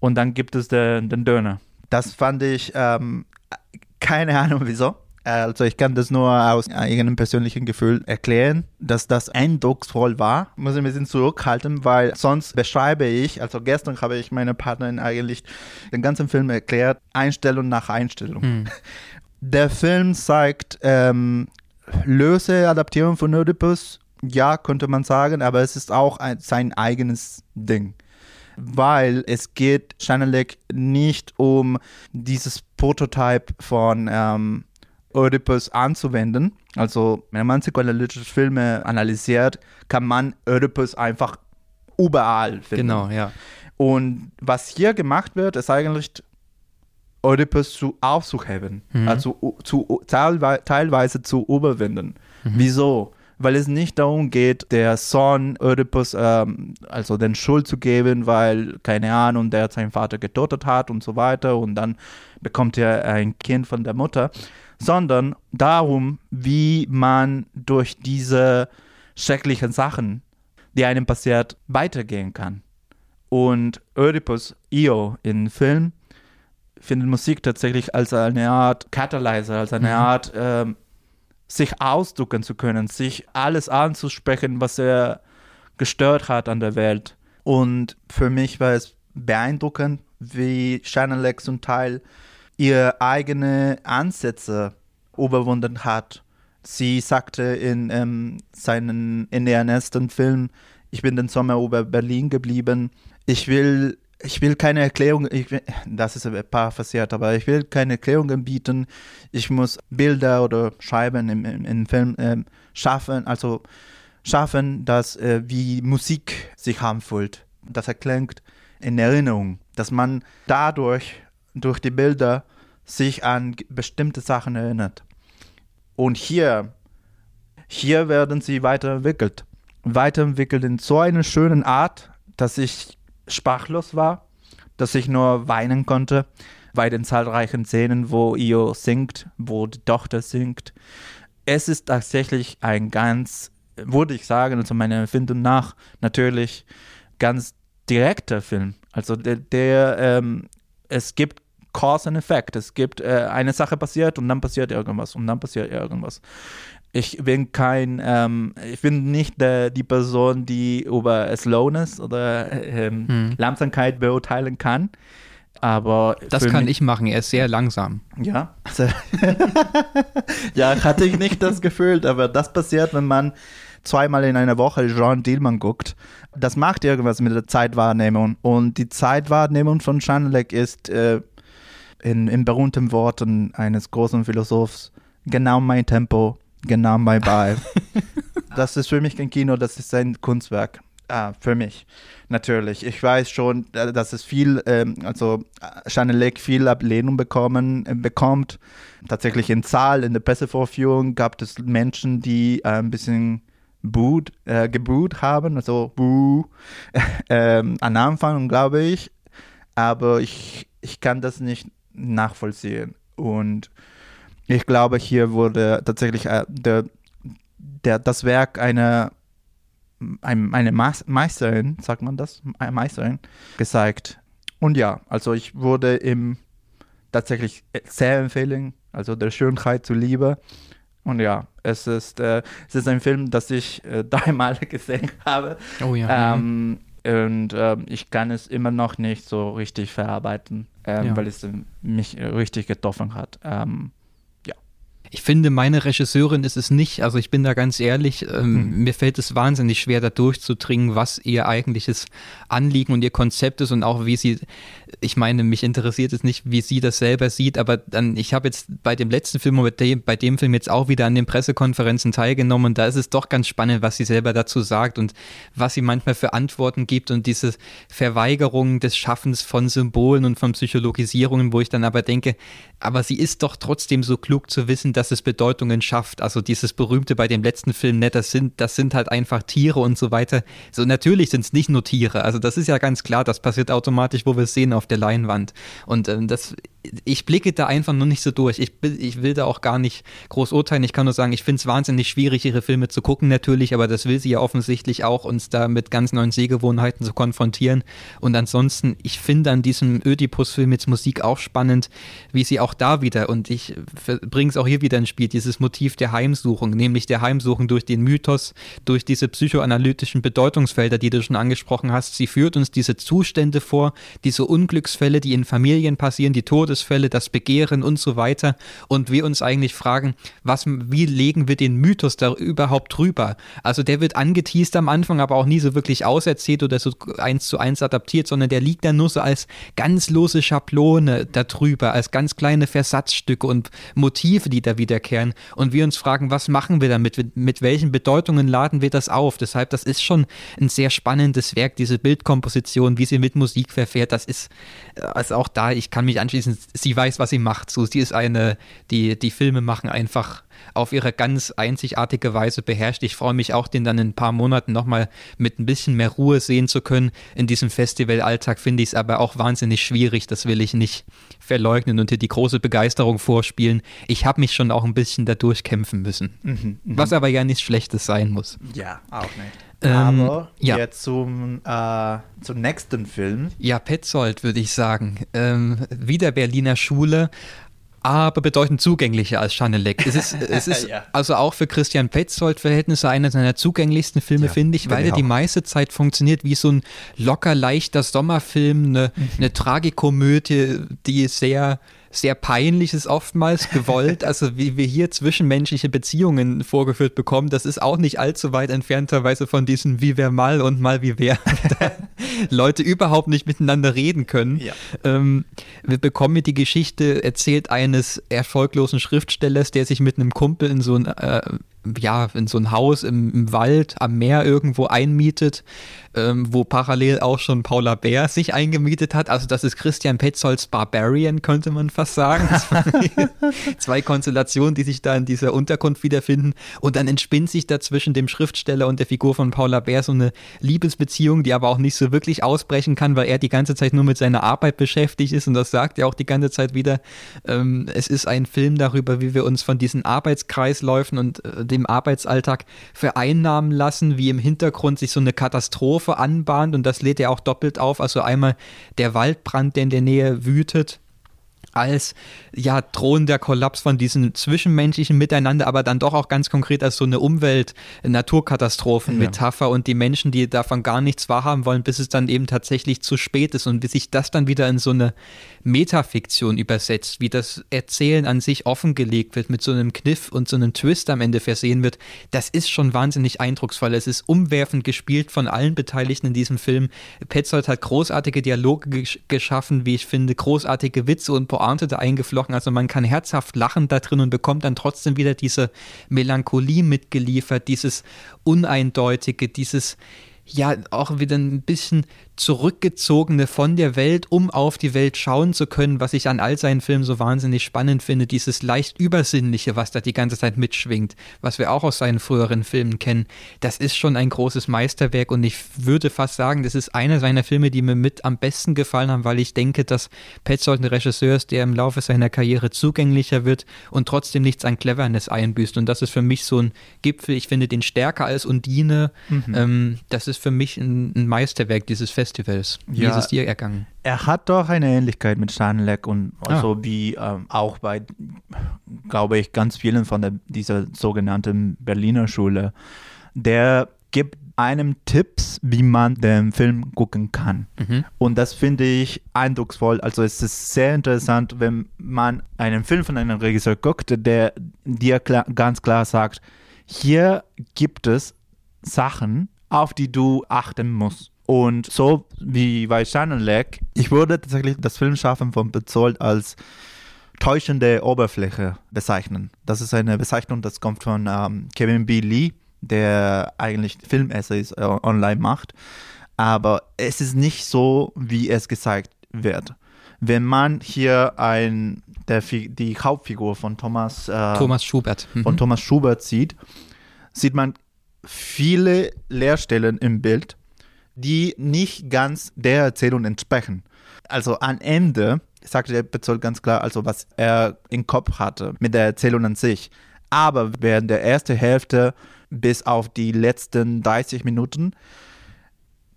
und dann gibt es den, den Döner. Das fand ich, ähm, keine Ahnung wieso. Also ich kann das nur aus eigenem persönlichen Gefühl erklären, dass das eindrucksvoll war. Muss ich ein bisschen zurückhalten, weil sonst beschreibe ich, also gestern habe ich meiner Partnerin eigentlich den ganzen Film erklärt, Einstellung nach Einstellung. Mhm. *laughs* Der Film zeigt ähm, löse Adaptierung von Oedipus, ja, könnte man sagen, aber es ist auch ein, sein eigenes Ding weil es geht Chanelec nicht um dieses Prototype von ähm, Oedipus anzuwenden. Also, wenn man psychoanalytische Filme analysiert, kann man Oedipus einfach überall finden. Genau, ja. Und was hier gemacht wird, ist eigentlich Oedipus zu aufzuheben, mhm. also zu, teilweise zu überwinden. Mhm. Wieso? Weil es nicht darum geht, der Sohn Oedipus ähm, also den Schuld zu geben, weil, keine Ahnung, der seinen Vater getötet hat und so weiter und dann bekommt er ein Kind von der Mutter, sondern darum, wie man durch diese schrecklichen Sachen, die einem passiert, weitergehen kann. Und Oedipus, Io in Film, findet Musik tatsächlich als eine Art Katalyzer, als eine mhm. Art, äh, sich ausdrücken zu können, sich alles anzusprechen, was er gestört hat an der Welt. Und für mich war es beeindruckend, wie Shannon Lex zum Teil ihre eigene Ansätze überwunden hat. Sie sagte in, ähm, seinen, in ihrem ersten Film, ich bin den Sommer über Berlin geblieben. Ich will, ich will keine Erklärung, will, das ist ein paar passiert, aber ich will keine Erklärungen bieten. Ich muss Bilder oder Scheiben im, im, im Film äh, schaffen, also schaffen, dass äh, wie Musik sich anfühlt. Das erklingt in Erinnerung, dass man dadurch durch die Bilder sich an bestimmte Sachen erinnert. Und hier, hier werden sie weiterentwickelt. Weiterentwickelt in so einer schönen Art, dass ich sprachlos war, dass ich nur weinen konnte bei den zahlreichen Szenen, wo Io singt, wo die Tochter singt. Es ist tatsächlich ein ganz, würde ich sagen, also meiner Empfindung nach, natürlich ganz direkter Film. Also der, der ähm, es gibt Cause and Effect. Es gibt äh, eine Sache passiert und dann passiert irgendwas und dann passiert irgendwas. Ich bin kein, ähm, ich bin nicht der, die Person, die über Slowness oder ähm, hm. Langsamkeit beurteilen kann. Aber das kann mich, ich machen, er ist sehr langsam. Ja. *laughs* ja, hatte ich nicht das Gefühl, aber das passiert, wenn man zweimal in einer Woche Jean Dielmann guckt. Das macht irgendwas mit der Zeitwahrnehmung. Und die Zeitwahrnehmung von Schanelek ist äh, in, in berühmten Worten eines großen Philosophs, genau mein Tempo, genau mein Vibe. *laughs* das ist für mich kein Kino, das ist ein Kunstwerk. Ah, für mich, natürlich. Ich weiß schon, äh, dass es viel, ähm, also Chanelec viel Ablehnung bekommen, äh, bekommt. Tatsächlich in Zahl, in der Pressevorführung gab es Menschen, die äh, ein bisschen boot, äh, geboot haben, also buh, *laughs* ähm, am Anfang, glaube ich. Aber ich, ich kann das nicht nachvollziehen. Und ich glaube, hier wurde tatsächlich äh, der, der, das Werk einer ein, eine Meisterin, sagt man das, eine Meisterin, gezeigt. Und ja, also ich wurde ihm tatsächlich sehr empfehlen, also der Schönheit zuliebe. Und ja, es ist, äh, es ist ein Film, das ich äh, *laughs* dreimal gesehen habe. Oh ja. Ähm, und äh, ich kann es immer noch nicht so richtig verarbeiten, ähm, ja. weil es mich richtig getroffen hat. Ähm, ich finde, meine Regisseurin ist es nicht. Also ich bin da ganz ehrlich, ähm, hm. mir fällt es wahnsinnig schwer, da durchzudringen, was ihr eigentliches Anliegen und ihr Konzept ist und auch wie sie, ich meine, mich interessiert es nicht, wie sie das selber sieht, aber dann, ich habe jetzt bei dem letzten Film und bei dem Film jetzt auch wieder an den Pressekonferenzen teilgenommen und da ist es doch ganz spannend, was sie selber dazu sagt und was sie manchmal für Antworten gibt und diese Verweigerung des Schaffens von Symbolen und von Psychologisierungen, wo ich dann aber denke, aber sie ist doch trotzdem so klug zu wissen, dass es Bedeutungen schafft. Also dieses berühmte bei dem letzten Film, ne, das sind, das sind halt einfach Tiere und so weiter. So natürlich sind es nicht nur Tiere. Also das ist ja ganz klar, das passiert automatisch, wo wir es sehen auf der Leinwand. Und ähm, das ich blicke da einfach nur nicht so durch. Ich, ich will da auch gar nicht groß urteilen. Ich kann nur sagen, ich finde es wahnsinnig schwierig, ihre Filme zu gucken, natürlich, aber das will sie ja offensichtlich auch, uns da mit ganz neuen Sehgewohnheiten zu konfrontieren. Und ansonsten, ich finde an diesem Ödipus-Film jetzt Musik auch spannend, wie sie auch da wieder, und ich bringe es auch hier wieder ins Spiel, dieses Motiv der Heimsuchung, nämlich der Heimsuchung durch den Mythos, durch diese psychoanalytischen Bedeutungsfelder, die du schon angesprochen hast. Sie führt uns diese Zustände vor, diese Unglücksfälle, die in Familien passieren, die Todesfälle, das Begehren und so weiter. Und wir uns eigentlich fragen, was, wie legen wir den Mythos da überhaupt drüber? Also der wird angeteased am Anfang, aber auch nie so wirklich auserzählt oder so eins zu eins adaptiert, sondern der liegt dann nur so als ganz lose Schablone darüber, als ganz kleine Versatzstücke und Motive, die da wiederkehren. Und wir uns fragen, was machen wir damit? Mit welchen Bedeutungen laden wir das auf? Deshalb, das ist schon ein sehr spannendes Werk, diese Bildkomposition, wie sie mit Musik verfährt. Das ist, also auch da, ich kann mich anschließen, sie weiß, was sie macht. So, sie ist eine, die, die Filme machen einfach auf ihre ganz einzigartige Weise beherrscht. Ich freue mich auch, den dann in ein paar Monaten nochmal mit ein bisschen mehr Ruhe sehen zu können. In diesem Festivalalltag finde ich es aber auch wahnsinnig schwierig, das will ich nicht verleugnen und dir die große Begeisterung vorspielen. Ich habe mich schon auch ein bisschen dadurch kämpfen müssen. Mhm, mh. Was aber ja nichts Schlechtes sein muss. Ja, auch nicht. Ähm, aber ja. jetzt zum, äh, zum nächsten Film. Ja, Petzold würde ich sagen. Ähm, wieder Berliner Schule aber bedeutend zugänglicher als Schanelek. Es ist, es *laughs* ist ja. also auch für Christian Petzold-Verhältnisse einer seiner zugänglichsten Filme, ja, finde ich, weil er die meiste Zeit funktioniert wie so ein locker leichter Sommerfilm, eine, mhm. eine Tragikomödie, die sehr sehr peinliches oftmals gewollt. *laughs* Also wie wir hier zwischenmenschliche Beziehungen vorgeführt bekommen, das ist auch nicht allzu weit entfernterweise von diesen wie wer mal und mal wie wer *laughs* Leute überhaupt nicht miteinander reden können. Ja. Ähm, wir bekommen die Geschichte erzählt eines erfolglosen Schriftstellers, der sich mit einem Kumpel in so ein äh, ja, in so ein Haus im, im, Wald am Meer irgendwo einmietet, ähm, wo parallel auch schon Paula Bär sich eingemietet hat. Also das ist Christian Petzolds Barbarian, könnte man fast sagen. *laughs* Zwei Konstellationen, die sich da in dieser Unterkunft wiederfinden. Und dann entspinnt sich da zwischen dem Schriftsteller und der Figur von Paula Bär so eine Liebesbeziehung, die aber auch nicht so wirklich ausbrechen kann, weil er die ganze Zeit nur mit seiner Arbeit beschäftigt ist. Und das sagt er auch die ganze Zeit wieder. Ähm, es ist ein Film darüber, wie wir uns von diesen Arbeitskreisläufen und äh, dem Arbeitsalltag vereinnahmen lassen, wie im Hintergrund sich so eine Katastrophe anbahnt und das lädt er auch doppelt auf. Also einmal der Waldbrand, der in der Nähe wütet, als ja drohender Kollaps von diesem zwischenmenschlichen Miteinander, aber dann doch auch ganz konkret als so eine Umwelt-Naturkatastrophen-Metapher ja. und die Menschen, die davon gar nichts wahrhaben wollen, bis es dann eben tatsächlich zu spät ist und wie sich das dann wieder in so eine Metafiktion übersetzt, wie das Erzählen an sich offengelegt wird, mit so einem Kniff und so einem Twist am Ende versehen wird, das ist schon wahnsinnig eindrucksvoll. Es ist umwerfend gespielt von allen Beteiligten in diesem Film. Petzold hat großartige Dialoge gesch geschaffen, wie ich finde, großartige Witze und Pointe da eingeflochten. Also man kann herzhaft lachen da drin und bekommt dann trotzdem wieder diese Melancholie mitgeliefert, dieses Uneindeutige, dieses ja auch wieder ein bisschen zurückgezogene von der Welt, um auf die Welt schauen zu können, was ich an all seinen Filmen so wahnsinnig spannend finde, dieses leicht Übersinnliche, was da die ganze Zeit mitschwingt, was wir auch aus seinen früheren Filmen kennen, das ist schon ein großes Meisterwerk und ich würde fast sagen, das ist einer seiner Filme, die mir mit am besten gefallen haben, weil ich denke, dass Petzold ein Regisseur ist, der im Laufe seiner Karriere zugänglicher wird und trotzdem nichts an Cleverness einbüßt. Und das ist für mich so ein Gipfel, ich finde den stärker als Undine, mhm. ähm, das ist für mich ein, ein Meisterwerk, dieses Fest Festivals. Wie ja, ist es dir ergangen? Er hat doch eine Ähnlichkeit mit Schanleck und also ah. wie ähm, auch bei, glaube ich, ganz vielen von der, dieser sogenannten Berliner Schule. Der gibt einem Tipps, wie man den Film gucken kann. Mhm. Und das finde ich eindrucksvoll. Also es ist sehr interessant, wenn man einen Film von einem Regisseur guckt, der dir klar, ganz klar sagt, hier gibt es Sachen, auf die du achten musst. Und so wie bei Shannonleg, ich würde tatsächlich das Filmschaffen von Bezzold als täuschende Oberfläche bezeichnen. Das ist eine Bezeichnung, das kommt von ähm, Kevin B. Lee, der eigentlich Filmessays äh, online macht. Aber es ist nicht so, wie es gezeigt wird. Wenn man hier ein, der, die Hauptfigur von Thomas, äh, Thomas Schubert. Mhm. von Thomas Schubert sieht, sieht man viele Leerstellen im Bild die nicht ganz der Erzählung entsprechen. Also am Ende sagte der Petzold ganz klar, also was er im Kopf hatte mit der Erzählung an sich. Aber während der ersten Hälfte bis auf die letzten 30 Minuten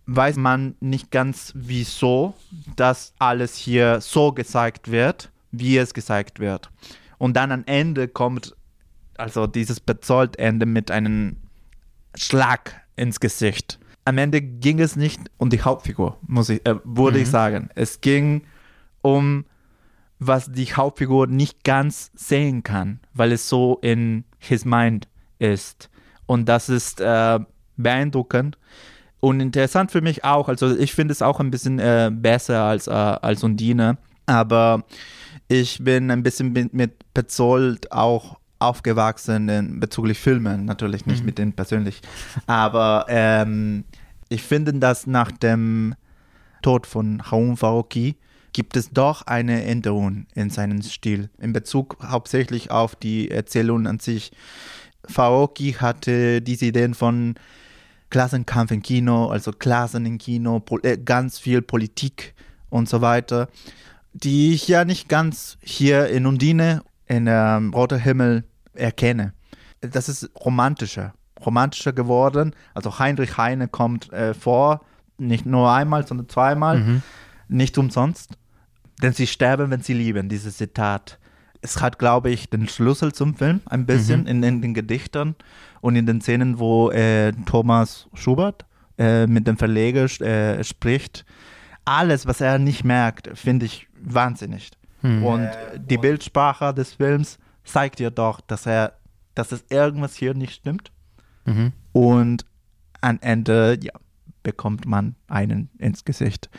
weiß man nicht ganz, wieso das alles hier so gezeigt wird, wie es gezeigt wird. Und dann am Ende kommt also dieses Bezollt-Ende mit einem Schlag ins Gesicht. Am Ende ging es nicht um die Hauptfigur, muss ich, äh, würde mhm. ich sagen. Es ging um was die Hauptfigur nicht ganz sehen kann, weil es so in his mind ist. Und das ist äh, beeindruckend und interessant für mich auch. Also ich finde es auch ein bisschen äh, besser als, äh, als Undine, aber ich bin ein bisschen mit, mit Petzold auch aufgewachsen in, bezüglich Filmen, natürlich nicht mhm. mit denen persönlich. Aber ähm, ich finde, dass nach dem Tod von Raoul Farouki gibt es doch eine Änderung in seinem Stil, in Bezug hauptsächlich auf die Erzählung an sich. Farouki hatte diese Ideen von Klassenkampf im Kino, also Klassen im Kino, äh, ganz viel Politik und so weiter, die ich ja nicht ganz hier in Undine, in ähm, Roter Himmel erkenne. Das ist romantischer, romantischer geworden. Also Heinrich Heine kommt äh, vor, nicht nur einmal, sondern zweimal, mhm. nicht umsonst. Denn sie sterben, wenn sie lieben, dieses Zitat. Es hat, glaube ich, den Schlüssel zum Film ein bisschen mhm. in, in, den Gedichtern und in den Szenen, wo äh, Thomas Schubert äh, mit dem Verleger äh, spricht. Alles, was er nicht merkt, finde ich wahnsinnig. Mhm. Und die Bildsprache des Films zeigt dir doch, dass er, dass es irgendwas hier nicht stimmt. Mhm. Und am Ende, ja, bekommt man einen ins Gesicht.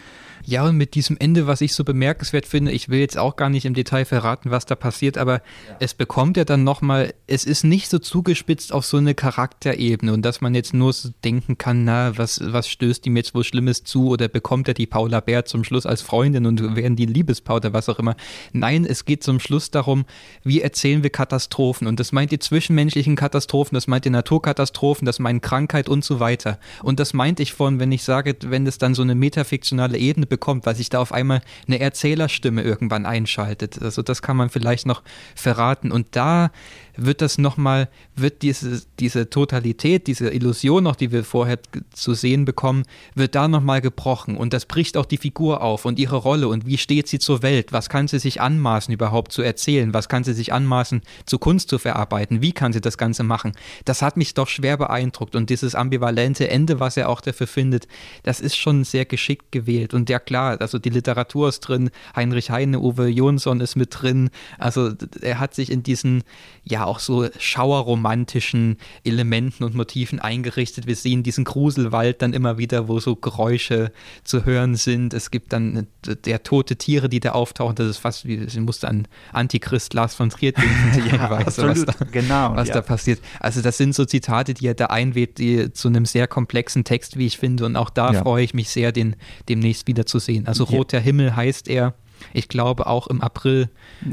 Ja, und mit diesem Ende, was ich so bemerkenswert finde, ich will jetzt auch gar nicht im Detail verraten, was da passiert, aber ja. es bekommt ja dann nochmal, es ist nicht so zugespitzt auf so eine Charakterebene und dass man jetzt nur so denken kann, na, was, was stößt ihm jetzt wohl Schlimmes zu oder bekommt er die Paula Bär zum Schluss als Freundin und werden die Liebespaar oder was auch immer. Nein, es geht zum Schluss darum, wie erzählen wir Katastrophen und das meint die zwischenmenschlichen Katastrophen, das meint die Naturkatastrophen, das meint Krankheit und so weiter. Und das meint ich von, wenn ich sage, wenn es dann so eine metafiktionale Ebene bekommt, weil sich da auf einmal eine Erzählerstimme irgendwann einschaltet. Also das kann man vielleicht noch verraten. Und da wird das nochmal, wird diese, diese Totalität, diese Illusion noch, die wir vorher zu sehen bekommen, wird da nochmal gebrochen. Und das bricht auch die Figur auf und ihre Rolle. Und wie steht sie zur Welt, was kann sie sich anmaßen überhaupt zu erzählen, was kann sie sich anmaßen zu Kunst zu verarbeiten, wie kann sie das Ganze machen. Das hat mich doch schwer beeindruckt. Und dieses ambivalente Ende, was er auch dafür findet, das ist schon sehr geschickt gewählt. Und ja klar, also die Literatur ist drin, Heinrich Heine, Uwe Jonsson ist mit drin, also er hat sich in diesen, ja, auch so schauerromantischen Elementen und Motiven eingerichtet. Wir sehen diesen Gruselwald dann immer wieder, wo so Geräusche zu hören sind. Es gibt dann der tote Tiere, die da auftauchen. Das ist fast wie, sie musste an Antichrist Lars von Trier denken. *laughs* ja, absolut, was da, genau, was ja. da passiert. Also das sind so Zitate, die er da einweht, die, zu einem sehr komplexen Text, wie ich finde. Und auch da ja. freue ich mich sehr, den demnächst wieder zu sehen. Also Roter Himmel heißt er ich glaube auch im April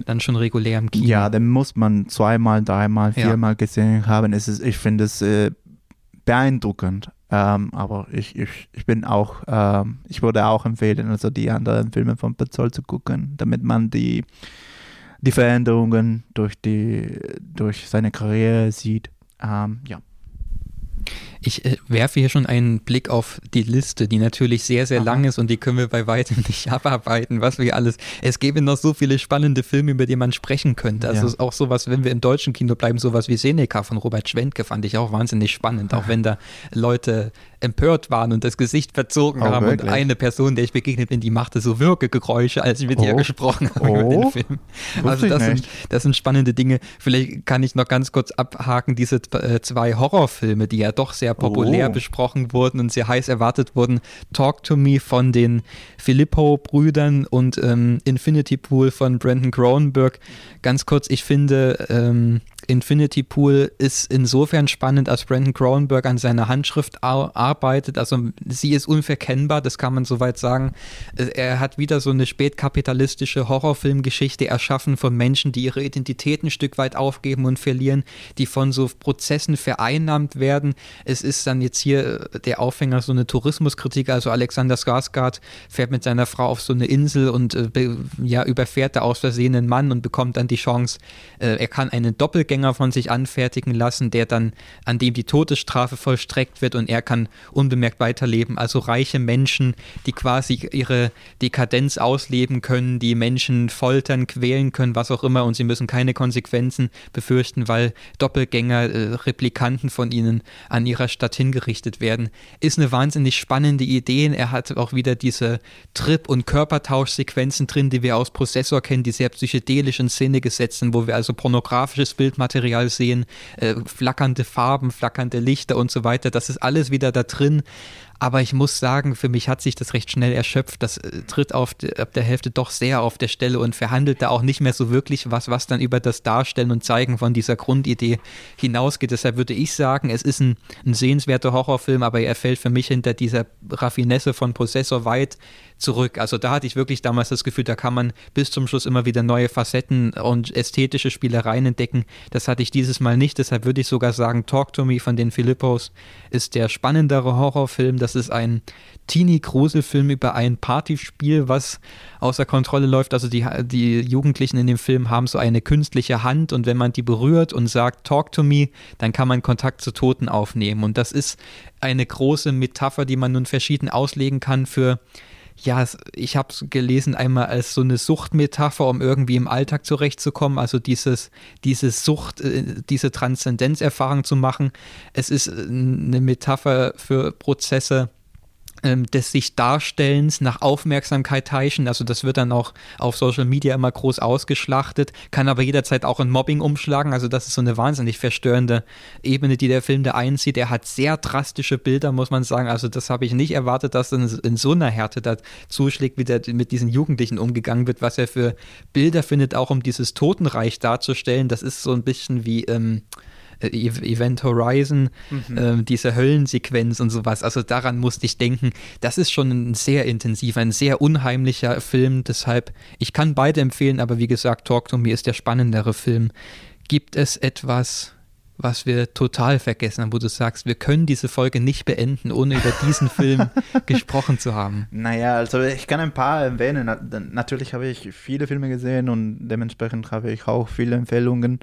dann schon regulär im Kino. Ja, den muss man zweimal, dreimal, viermal ja. gesehen haben. Es ist, ich finde es äh, beeindruckend. Ähm, aber ich, ich, ich bin auch, ähm, ich würde auch empfehlen, also die anderen Filme von Petzold zu gucken, damit man die, die Veränderungen durch, die, durch seine Karriere sieht. Ähm, ja. Ich äh, werfe hier schon einen Blick auf die Liste, die natürlich sehr, sehr Aha. lang ist und die können wir bei weitem *laughs* nicht abarbeiten, was wir alles. Es gäbe noch so viele spannende Filme, über die man sprechen könnte. Also ja. auch sowas, wenn wir im deutschen Kino bleiben, sowas wie Seneca von Robert Schwentke fand ich auch wahnsinnig spannend, auch wenn da Leute empört waren und das Gesicht verzogen oh, haben wirklich? und eine Person, der ich begegnet bin, die machte so Würgegeräusche, als ich mit oh. ihr gesprochen habe oh. über den oh. Film. Also das sind, das sind spannende Dinge. Vielleicht kann ich noch ganz kurz abhaken, diese äh, zwei Horrorfilme, die ja doch sehr populär oh. besprochen wurden und sehr heiß erwartet wurden. Talk to Me von den Filippo-Brüdern und ähm, Infinity Pool von Brandon Cronenberg. Ganz kurz, ich finde, ähm, Infinity Pool ist insofern spannend, als Brandon Cronenberg an seiner Handschrift arbeitet arbeitet. Also sie ist unverkennbar, das kann man soweit sagen. Er hat wieder so eine spätkapitalistische Horrorfilmgeschichte erschaffen von Menschen, die ihre Identität ein Stück weit aufgeben und verlieren, die von so Prozessen vereinnahmt werden. Es ist dann jetzt hier der Aufhänger so eine Tourismuskritik. Also Alexander Skarsgård fährt mit seiner Frau auf so eine Insel und äh, ja, überfährt da aus Versehen einen Mann und bekommt dann die Chance, äh, er kann einen Doppelgänger von sich anfertigen lassen, der dann, an dem die Todesstrafe vollstreckt wird und er kann unbemerkt weiterleben. Also reiche Menschen, die quasi ihre Dekadenz ausleben können, die Menschen foltern, quälen können, was auch immer und sie müssen keine Konsequenzen befürchten, weil Doppelgänger, äh, Replikanten von ihnen an ihrer Stadt hingerichtet werden. Ist eine wahnsinnig spannende Idee. Er hat auch wieder diese Trip- und Körpertauschsequenzen drin, die wir aus Prozessor kennen, die sehr psychedelisch in Szene gesetzt sind, wo wir also pornografisches Bildmaterial sehen, äh, flackernde Farben, flackernde Lichter und so weiter. Das ist alles wieder da drin. Aber ich muss sagen, für mich hat sich das recht schnell erschöpft. Das äh, tritt auf der Hälfte doch sehr auf der Stelle und verhandelt da auch nicht mehr so wirklich was, was dann über das Darstellen und Zeigen von dieser Grundidee hinausgeht. Deshalb würde ich sagen, es ist ein, ein sehenswerter Horrorfilm, aber er fällt für mich hinter dieser Raffinesse von Possessor weit zurück. Also da hatte ich wirklich damals das Gefühl, da kann man bis zum Schluss immer wieder neue Facetten und ästhetische Spielereien entdecken. Das hatte ich dieses Mal nicht. Deshalb würde ich sogar sagen, Talk to Me von den Philippos ist der spannendere Horrorfilm. Das ist ein Teenie-Gruselfilm über ein Partyspiel, was außer Kontrolle läuft. Also die, die Jugendlichen in dem Film haben so eine künstliche Hand und wenn man die berührt und sagt, Talk to me, dann kann man Kontakt zu Toten aufnehmen. Und das ist eine große Metapher, die man nun verschieden auslegen kann für ja, ich habe es gelesen einmal als so eine Suchtmetapher, um irgendwie im Alltag zurechtzukommen, also dieses, diese Sucht, äh, diese Transzendenzerfahrung zu machen. Es ist äh, eine Metapher für Prozesse, des sich Darstellens nach Aufmerksamkeit heischen. Also das wird dann auch auf Social Media immer groß ausgeschlachtet, kann aber jederzeit auch in Mobbing umschlagen. Also das ist so eine wahnsinnig verstörende Ebene, die der Film da einzieht. Er hat sehr drastische Bilder, muss man sagen. Also das habe ich nicht erwartet, dass in, in so einer Härte da zuschlägt, wie der mit diesen Jugendlichen umgegangen wird, was er für Bilder findet, auch um dieses Totenreich darzustellen. Das ist so ein bisschen wie ähm, äh, Event Horizon, mhm. äh, diese Höllensequenz und sowas. Also daran musste ich denken. Das ist schon ein sehr intensiver, ein sehr unheimlicher Film. Deshalb, ich kann beide empfehlen, aber wie gesagt, Talk to Me ist der spannendere Film. Gibt es etwas, was wir total vergessen haben, wo du sagst, wir können diese Folge nicht beenden, ohne über diesen Film *laughs* gesprochen zu haben? Naja, also ich kann ein paar erwähnen. Natürlich habe ich viele Filme gesehen und dementsprechend habe ich auch viele Empfehlungen.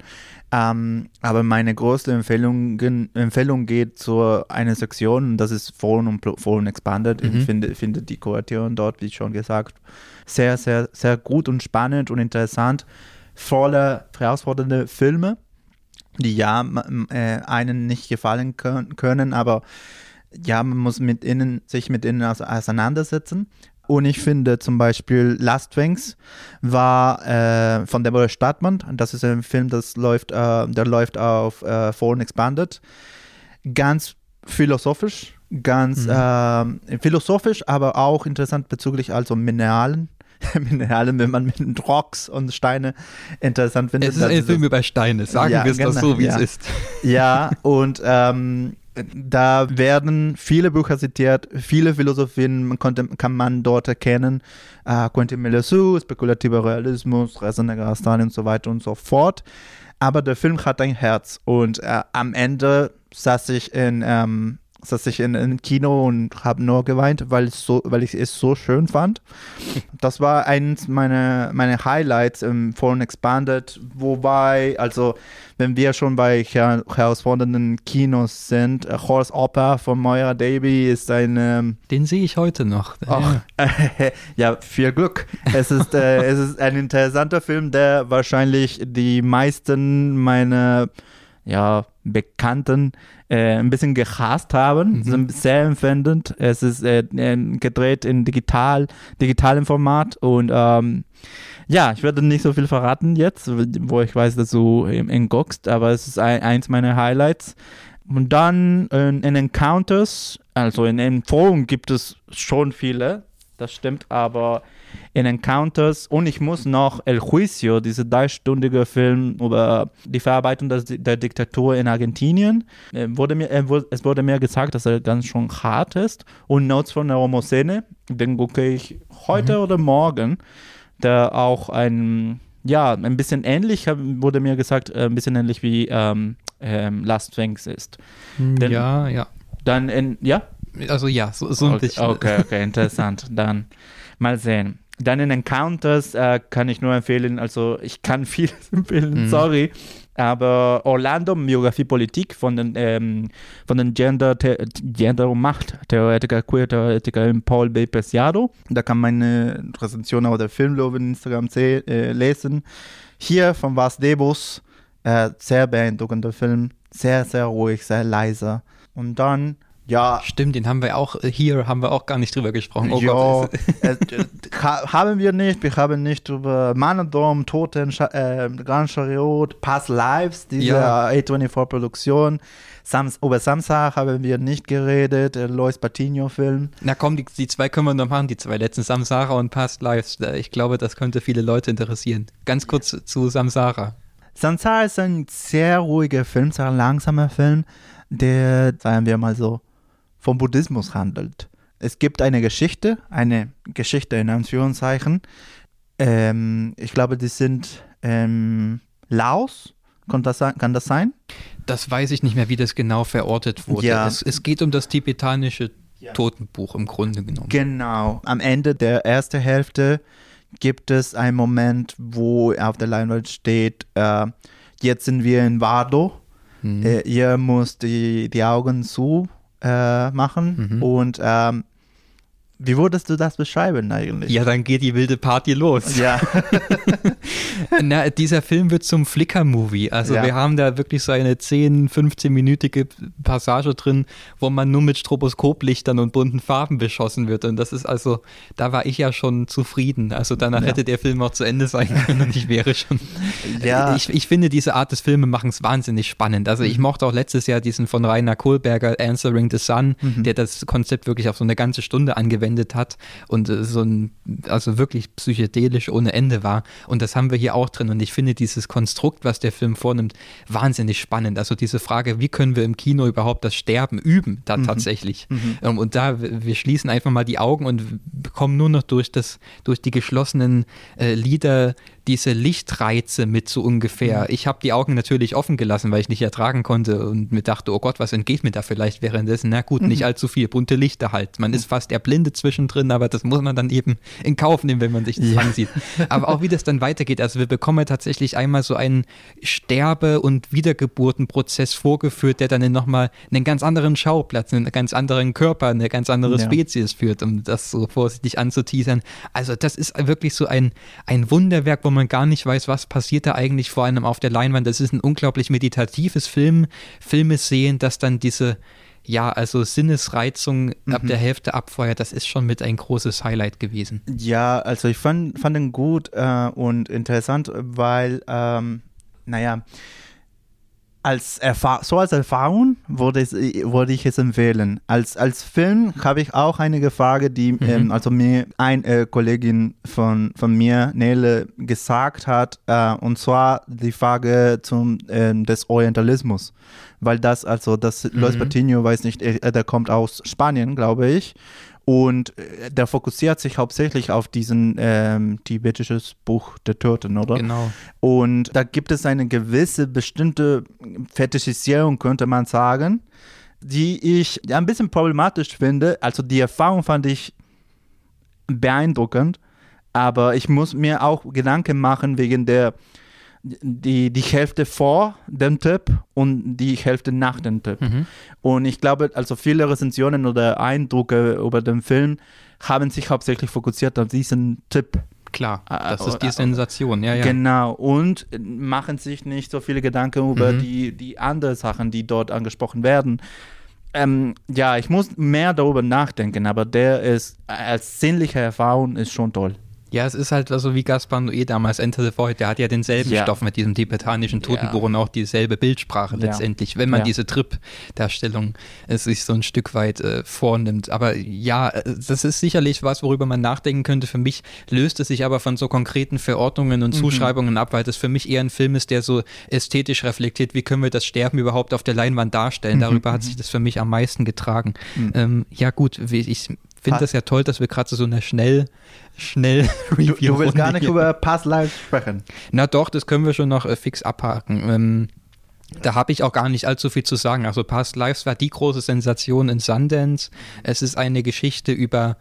Ähm, aber meine größte Empfehlung, Empfehlung geht zu einer Sektion, das ist Fallen und Fallen Expanded. Mhm. Ich finde, finde die Kuration dort, wie schon gesagt, sehr, sehr, sehr gut und spannend und interessant. Voller herausfordernde Filme die ja äh, einen nicht gefallen können, aber ja, man muss mit ihnen, sich mit ihnen auseinandersetzen. Und ich finde zum Beispiel Last Wings war äh, von Deborah Stadtmann. Das ist ein Film, das läuft, äh, der läuft auf äh, Fallen Expanded. Ganz philosophisch, ganz mhm. äh, philosophisch, aber auch interessant bezüglich also Mineralen *laughs* Mineralen, wenn man mit Rocks und Steine interessant findet. Es ist ein Film über Steine, sagen ja, wir es genau, doch so, wie ja. es ist. *laughs* Ja, und ähm, da werden viele Bücher zitiert, viele Philosophien konnte, kann man dort erkennen. Äh, Quentin Melissu, spekulativer Realismus, Reise und so weiter und so fort. Aber der Film hat ein Herz und äh, am Ende saß ich in ähm, saß ich in, in Kino und habe nur geweint, weil, so, weil ich es so schön fand. *laughs* Das war eins meiner meine Highlights im Fallen Expanded, wobei, also wenn wir schon bei her herausfordernden Kinos sind, äh, Horse Opera von Moira Davy ist ein... Ähm, Den sehe ich heute noch. Ach, äh, *laughs* ja, viel Glück. Es ist, äh, es ist ein interessanter Film, der wahrscheinlich die meisten meiner ja, Bekannten äh, ein bisschen gehasst haben, mhm. sehr empfindend. Es ist äh, gedreht in digital, digitalem Format und ähm, ja, ich werde nicht so viel verraten jetzt, wo ich weiß, dass du in guckst, aber es ist ein, eins meiner Highlights. Und dann in, in Encounters, also in, in Forum gibt es schon viele das stimmt, aber in Encounters und ich muss noch El Juicio, dieser dreistündige Film über die Verarbeitung des, der Diktatur in Argentinien, äh, wurde mir, äh, es wurde mir gesagt, dass er ganz schon hart ist und Notes von der Homosene, den gucke ich heute mhm. oder morgen, der auch ein, ja, ein bisschen ähnlich, wurde mir gesagt, äh, ein bisschen ähnlich wie ähm, ähm, Last Wings ist. Denn, ja, ja. Dann in, ja? Also ja, so, so ein okay, bisschen. Okay, okay, interessant. *laughs* Dann mal sehen. Dann in Encounters äh, kann ich nur empfehlen, also ich kann *laughs* vieles empfehlen, mhm. sorry, aber Orlando, Biografie Politik von den, ähm, von den Gender, Gender- und Macht-Theoretiker, Queer-Theoretiker Paul B. Preciado. Da kann man eine Rezension auf der Filmlobe in Instagram äh, lesen. Hier von Vas Debus, äh, sehr beeindruckender Film, sehr, sehr ruhig, sehr leiser. Und dann ja. Stimmt, den haben wir auch, äh, hier haben wir auch gar nicht drüber gesprochen. Oh ja, äh, haben wir nicht. Wir haben nicht über Manadom, Toten, äh, Grand Chariot, Past Lives, diese ja. A24-Produktion. Sams über Samstag haben wir nicht geredet, der Lois Patino-Film. Na komm, die, die, zwei können wir noch machen, die zwei letzten, Samsara und Past Lives. Ich glaube, das könnte viele Leute interessieren. Ganz kurz zu Samsara. Samsara ist ein sehr ruhiger Film, sehr langsamer Film, der, sagen wir mal so, vom Buddhismus handelt. Es gibt eine Geschichte, eine Geschichte in Anführungszeichen. Ähm, ich glaube, die sind ähm, Laos. Kann das, kann das sein? Das weiß ich nicht mehr, wie das genau verortet wurde. Ja. Es, es geht um das tibetanische ja. Totenbuch im Grunde genommen. Genau. Am Ende der ersten Hälfte gibt es einen Moment, wo auf der Leinwand steht, äh, jetzt sind wir in Vado. Mhm. Äh, ihr müsst die, die Augen zu äh, machen. Mhm. Und ähm, wie würdest du das beschreiben eigentlich? Ja, dann geht die wilde Party los. Ja. *laughs* Na, dieser Film wird zum Flicker-Movie. Also ja. wir haben da wirklich so eine 10, 15-minütige Passage drin, wo man nur mit Stroboskoplichtern und bunten Farben beschossen wird. Und das ist also, da war ich ja schon zufrieden. Also danach ja. hätte der Film auch zu Ende sein können und ich wäre schon. Ja. Ich, ich finde diese Art des Filmemachens wahnsinnig spannend. Also ich mhm. mochte auch letztes Jahr diesen von Rainer Kohlberger Answering the Sun, mhm. der das Konzept wirklich auf so eine ganze Stunde angewendet verwendet hat und äh, so ein, also wirklich psychedelisch ohne Ende war. Und das haben wir hier auch drin. Und ich finde dieses Konstrukt, was der Film vornimmt, wahnsinnig spannend. Also diese Frage, wie können wir im Kino überhaupt das Sterben üben, da mhm. tatsächlich. Mhm. Ähm, und da, wir schließen einfach mal die Augen und bekommen nur noch durch das, durch die geschlossenen äh, Lieder diese Lichtreize mit so ungefähr. Mhm. Ich habe die Augen natürlich offen gelassen, weil ich nicht ertragen konnte und mir dachte, oh Gott, was entgeht mir da vielleicht währenddessen? Na gut, mhm. nicht allzu viel, bunte Lichter halt. Man mhm. ist fast erblindet zwischendrin, aber das muss man dann eben in Kauf nehmen, wenn man sich das ja. ansieht. Aber auch wie das dann weitergeht, also wir bekommen tatsächlich einmal so einen Sterbe- und Wiedergeburtenprozess vorgeführt, der dann nochmal einen ganz anderen Schauplatz, einen ganz anderen Körper, eine ganz andere ja. Spezies führt, um das so vorsichtig anzuteasern. Also das ist wirklich so ein, ein Wunderwerk, wo man man gar nicht weiß, was passiert da eigentlich vor einem auf der Leinwand. Das ist ein unglaublich meditatives Film, Filme sehen, dass dann diese ja, also Sinnesreizung mhm. ab der Hälfte abfeuert, das ist schon mit ein großes Highlight gewesen. Ja, also ich fand, fand ihn gut äh, und interessant, weil, ähm, naja, als so als Erfahrung würde ich, würde ich es empfehlen. Als, als Film habe ich auch einige Fragen, die mhm. ähm, also mir eine äh, Kollegin von, von mir, Nele, gesagt hat, äh, und zwar die Frage zum, äh, des Orientalismus. Weil das, also das mhm. Luis Patino, weiß nicht, äh, der kommt aus Spanien, glaube ich. Und äh, der fokussiert sich hauptsächlich auf diesen ähm, tibetisches Buch der Toten, oder? Genau. Und da gibt es eine gewisse bestimmte Fetischisierung, könnte man sagen, die ich ein bisschen problematisch finde. Also die Erfahrung fand ich beeindruckend, aber ich muss mir auch Gedanken machen wegen der die, die Hälfte vor dem Tipp und die Hälfte nach dem Tipp. Mhm. Und ich glaube, also viele Rezensionen oder Eindrücke über den Film haben sich hauptsächlich fokussiert auf diesen Tipp. Klar, äh, das ist die Sensation, ja, ja. Genau, und machen sich nicht so viele Gedanken über mhm. die, die anderen Sachen, die dort angesprochen werden. Ähm, ja, ich muss mehr darüber nachdenken, aber der ist als sinnliche Erfahrung ist schon toll. Ja, es ist halt so wie Gaspar Noé damals Enter the Void, der hat ja denselben ja. Stoff mit diesem tibetanischen Totenbuch ja. und auch dieselbe Bildsprache letztendlich, wenn man diese Trip-Darstellung sich so ein Stück weit äh, vornimmt. Aber ja, äh, das ist sicherlich was, worüber man nachdenken könnte. Für mich löst es sich aber von so konkreten Verordnungen und mhm. Zuschreibungen mhm. ab, weil das für mich eher ein Film ist, der so ästhetisch reflektiert, wie können wir das Sterben überhaupt auf der Leinwand darstellen. Mhm. Darüber hat mhm. sich das für mich am meisten getragen. Mhm. Ähm, ja gut, ich finde das ja toll, dass wir gerade so eine schnell, schnell Review Du, du willst gar nicht über Past Lives sprechen. Na doch, das können wir schon noch äh, fix abhaken. Ähm, da habe ich auch gar nicht allzu viel zu sagen. Also Past Lives war die große Sensation in Sundance. Es ist eine Geschichte über,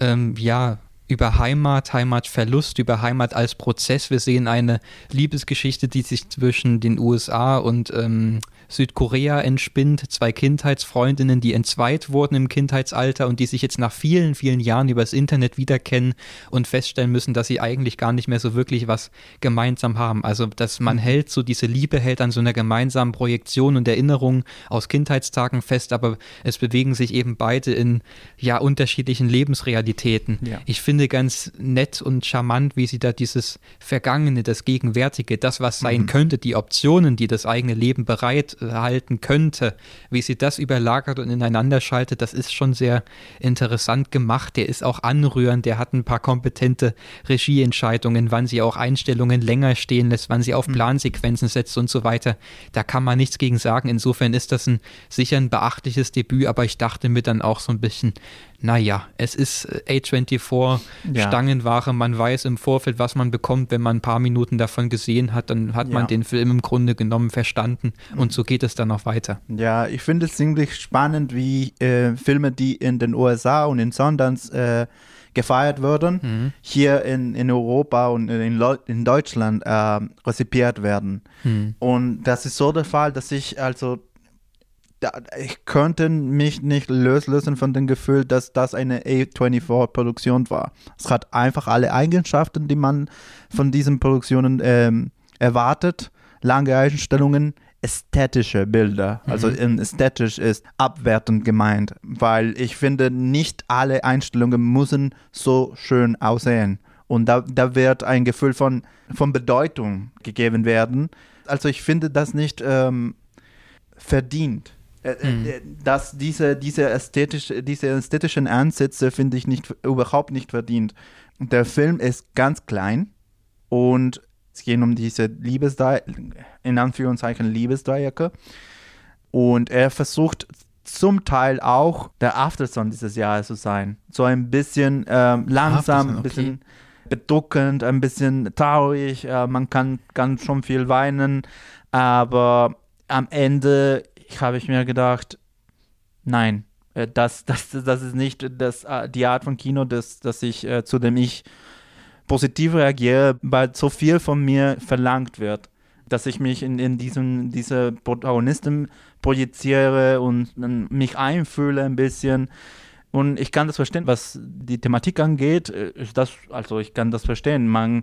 ähm, ja, über Heimat, Heimatverlust, über Heimat als Prozess. Wir sehen eine Liebesgeschichte, die sich zwischen den USA und ähm, Südkorea entspinnt, zwei Kindheitsfreundinnen, die entzweit wurden im Kindheitsalter und die sich jetzt nach vielen, vielen Jahren übers Internet wiederkennen und feststellen müssen, dass sie eigentlich gar nicht mehr so wirklich was gemeinsam haben. Also, dass man mhm. hält, so diese Liebe hält an so einer gemeinsamen Projektion und Erinnerung aus Kindheitstagen fest, aber es bewegen sich eben beide in ja unterschiedlichen Lebensrealitäten. Ja. Ich finde ganz nett und charmant, wie sie da dieses Vergangene, das Gegenwärtige, das, was sein mhm. könnte, die Optionen, die das eigene Leben bereit halten könnte, wie sie das überlagert und ineinander schaltet, das ist schon sehr interessant gemacht. Der ist auch anrührend, der hat ein paar kompetente Regieentscheidungen, wann sie auch Einstellungen länger stehen lässt, wann sie auf hm. Plansequenzen setzt und so weiter. Da kann man nichts gegen sagen. Insofern ist das ein sicher ein beachtliches Debüt, aber ich dachte mir dann auch so ein bisschen, naja, es ist äh, A24 ja. Stangenware, man weiß im Vorfeld, was man bekommt, wenn man ein paar Minuten davon gesehen hat, dann hat ja. man den Film im Grunde genommen verstanden und so geht es dann auch weiter. Ja, ich finde es ziemlich spannend, wie äh, Filme, die in den USA und in Sundance äh, gefeiert würden, mhm. hier in, in Europa und in, in Deutschland äh, rezipiert werden. Mhm. Und das ist so der Fall, dass ich also ich könnte mich nicht lösen von dem Gefühl, dass das eine A24-Produktion war. Es hat einfach alle Eigenschaften, die man von diesen Produktionen ähm, erwartet. Lange Einstellungen, ästhetische Bilder. Also mhm. Also ästhetisch ist abwertend gemeint, weil ich finde, nicht alle Einstellungen müssen so schön aussehen. Und da, da wird ein Gefühl von, von Bedeutung gegeben werden. Also ich finde das nicht ähm, verdient. Äh, äh, mhm. Äh, dass diese, diese, ästhetisch, diese ästhetischen Ansätze finde ich nicht, überhaupt nicht verdient. Der Film ist ganz klein und es geht um diese Liebesdreiecke, in Anführungszeichen Liebesdreiecke. Und er versucht zum Teil auch der Afterson dieses Jahres zu sein. So ein bisschen ähm, langsam, okay. ein bisschen bedrückend, ein bisschen traurig. Äh, man kann ganz schon viel weinen, aber am Ende habe ich mir gedacht, nein, äh, das, das, das ist nicht das, äh, die Art von Kino, das, das ich, äh, zu dem ich positiv reagiere, weil so viel von mir verlangt wird, dass ich mich in, in diesem, diese Protagonisten projiziere und mich einfühle ein bisschen. Und ich kann das verstehen, was die Thematik angeht. Das, also ich kann das verstehen. Man,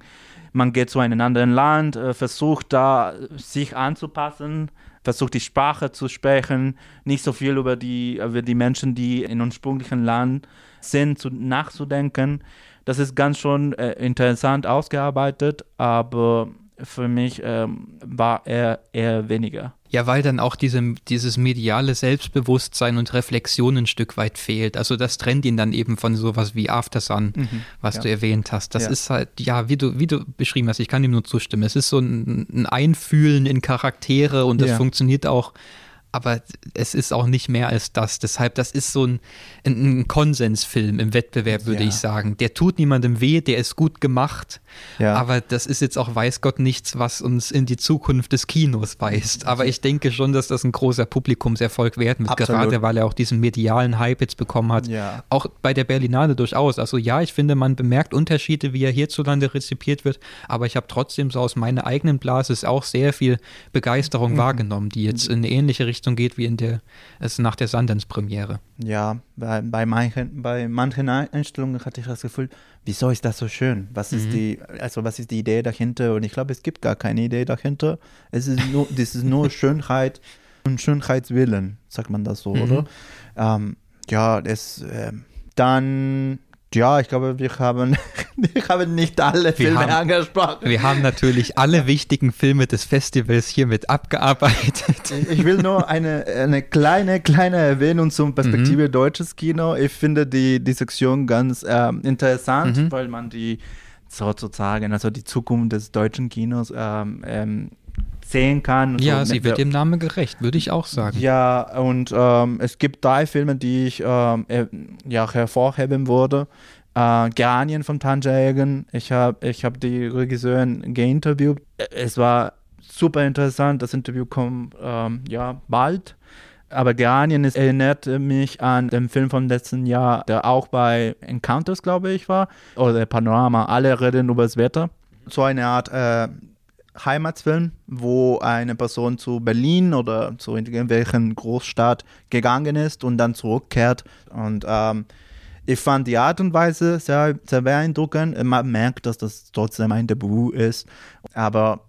man geht zu einem anderen Land, versucht da sich anzupassen versucht die Sprache zu sprechen, nicht so viel über die, über die Menschen, die in ursprünglichen Land sind, zu, nachzudenken. Das ist ganz schon äh, interessant ausgearbeitet, aber für mich ähm, war er eher weniger. Ja, weil dann auch diese, dieses mediale Selbstbewusstsein und Reflexion ein Stück weit fehlt. Also das trennt ihn dann eben von sowas wie Aftersun, mhm, was ja. du erwähnt hast. Das ja. ist halt, ja, wie du, wie du beschrieben hast, ich kann ihm nur zustimmen. Es ist so ein, ein Einfühlen in Charaktere und das ja. funktioniert auch aber es ist auch nicht mehr als das. Deshalb, das ist so ein, ein Konsensfilm im Wettbewerb, würde ja. ich sagen. Der tut niemandem weh, der ist gut gemacht, ja. aber das ist jetzt auch, weiß Gott, nichts, was uns in die Zukunft des Kinos weist. Aber ich denke schon, dass das ein großer Publikumserfolg werden wird, Absolut. gerade weil er auch diesen medialen Hype jetzt bekommen hat. Ja. Auch bei der Berlinale durchaus. Also ja, ich finde, man bemerkt Unterschiede, wie er hierzulande rezipiert wird, aber ich habe trotzdem so aus meiner eigenen Blase auch sehr viel Begeisterung mhm. wahrgenommen, die jetzt in eine ähnliche Richtung Richtung geht wie in der es nach der Sundance-Premiere. Ja, bei, bei, manchen, bei manchen Einstellungen hatte ich das Gefühl, wieso ist das so schön? Was ist mhm. die, also was ist die Idee dahinter? Und ich glaube, es gibt gar keine Idee dahinter. Es ist nur, *laughs* das ist nur Schönheit und Schönheitswillen, sagt man das so, mhm. oder? Ähm, ja, es, äh, dann Ja, ich glaube, wir haben, *laughs* wir haben nicht alle Filme haben, angesprochen. Wir haben natürlich alle wichtigen Filme des Festivals hiermit abgearbeitet. Ich will nur eine, eine kleine, kleine Erwähnung zum Perspektive mhm. deutsches Kino. Ich finde die, die Sektion ganz äh, interessant, mhm. weil man die sozusagen, also die Zukunft des deutschen Kinos ähm, ähm, sehen kann. Ja, so. sie wird dem Namen gerecht, würde ich auch sagen. Ja, und ähm, es gibt drei Filme, die ich ähm, äh, ja, hervorheben würde. Äh, Geranien von Tanjagen. Ich habe ich hab die Regisseurin geinterviewt. Es war super interessant. Das Interview kommt ähm, ja bald. Aber Geranien erinnerte mich an den Film vom letzten Jahr, der auch bei Encounters, glaube ich, war. Oder Panorama. Alle reden über das Wetter. So eine Art äh, Heimatsfilm, wo eine Person zu Berlin oder zu irgendwelchen Großstadt gegangen ist und dann zurückkehrt. Und ähm, ich fand die Art und Weise sehr, sehr beeindruckend. Man merkt, dass das trotzdem ein Debüt ist. Aber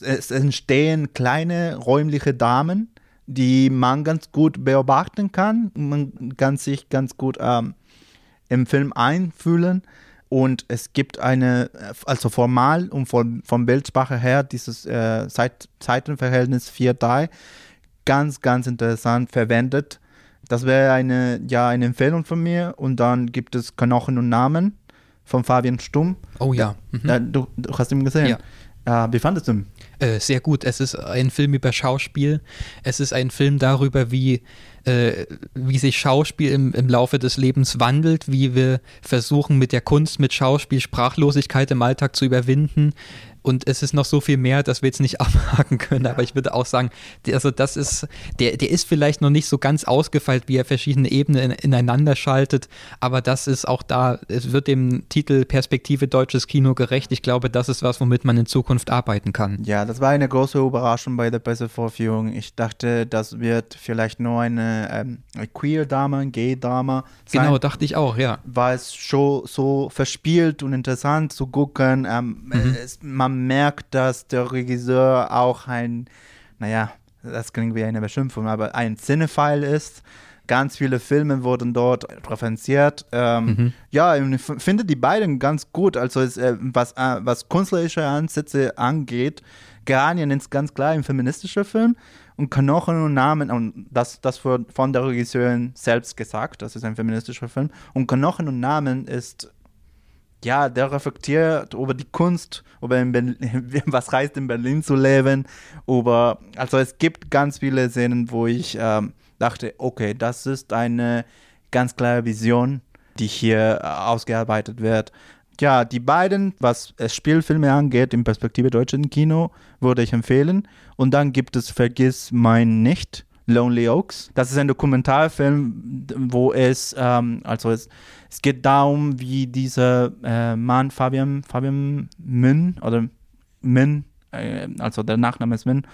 es entstehen kleine räumliche Damen, die man ganz gut beobachten kann. Man kann sich ganz gut ähm, im Film einfühlen. Und es gibt eine, also formal und von, von Bildsprache her, dieses äh, Zeit, Zeitenverhältnis 4-3 ganz, ganz interessant verwendet. Das wäre eine, ja, eine Empfehlung von mir. Und dann gibt es Knochen und Namen von Fabian Stumm. Oh ja. Mhm. Äh, du, du, hast ihn gesehen. Ja. Äh, wie fandest du ihn? Äh, sehr gut. Es ist ein Film über Schauspiel. Es ist ein Film darüber, wie äh, wie sich Schauspiel im, im Laufe des Lebens wandelt, wie wir versuchen mit der Kunst, mit Schauspiel Sprachlosigkeit im Alltag zu überwinden, und es ist noch so viel mehr, dass wir jetzt nicht *laughs* abhaken können. Aber ich würde auch sagen, also das ist, der, der ist vielleicht noch nicht so ganz ausgefeilt, wie er verschiedene Ebenen ineinander schaltet. Aber das ist auch da, es wird dem Titel Perspektive deutsches Kino gerecht. Ich glaube, das ist was, womit man in Zukunft arbeiten kann. Ja, das war eine große Überraschung bei der Pressevorführung. Ich dachte, das wird vielleicht nur eine, ähm, eine Queer-Dame, ein Gay-Dame. Genau, dachte ich auch, ja. War es schon so verspielt und interessant zu gucken. Ähm, mhm. es, man merkt, dass der Regisseur auch ein, naja, das klingt wie eine Beschimpfung, aber ein Cinephile ist. Ganz viele Filme wurden dort referenziert. Ähm, mhm. Ja, ich finde die beiden ganz gut. Also es, äh, was, äh, was künstlerische Ansätze angeht, Geranien ist ganz klar ein feministischer Film und Knochen und Namen, und das, das wird von der Regisseurin selbst gesagt, das ist ein feministischer Film. Und Knochen und Namen ist ja, der reflektiert über die Kunst, über *laughs* was heißt in Berlin zu leben, über, also es gibt ganz viele Szenen, wo ich ähm, dachte, okay, das ist eine ganz klare Vision, die hier äh, ausgearbeitet wird. Ja, die beiden, was Spielfilme angeht, in Perspektive deutschen Kino, würde ich empfehlen. Und dann gibt es Vergiss mein nicht, Lonely Oaks. Das ist ein Dokumentarfilm, wo es, ähm, also es, es geht darum, wie dieser äh, Mann Fabian, Fabian Münn oder Münn, äh, also der Nachname ist Münn,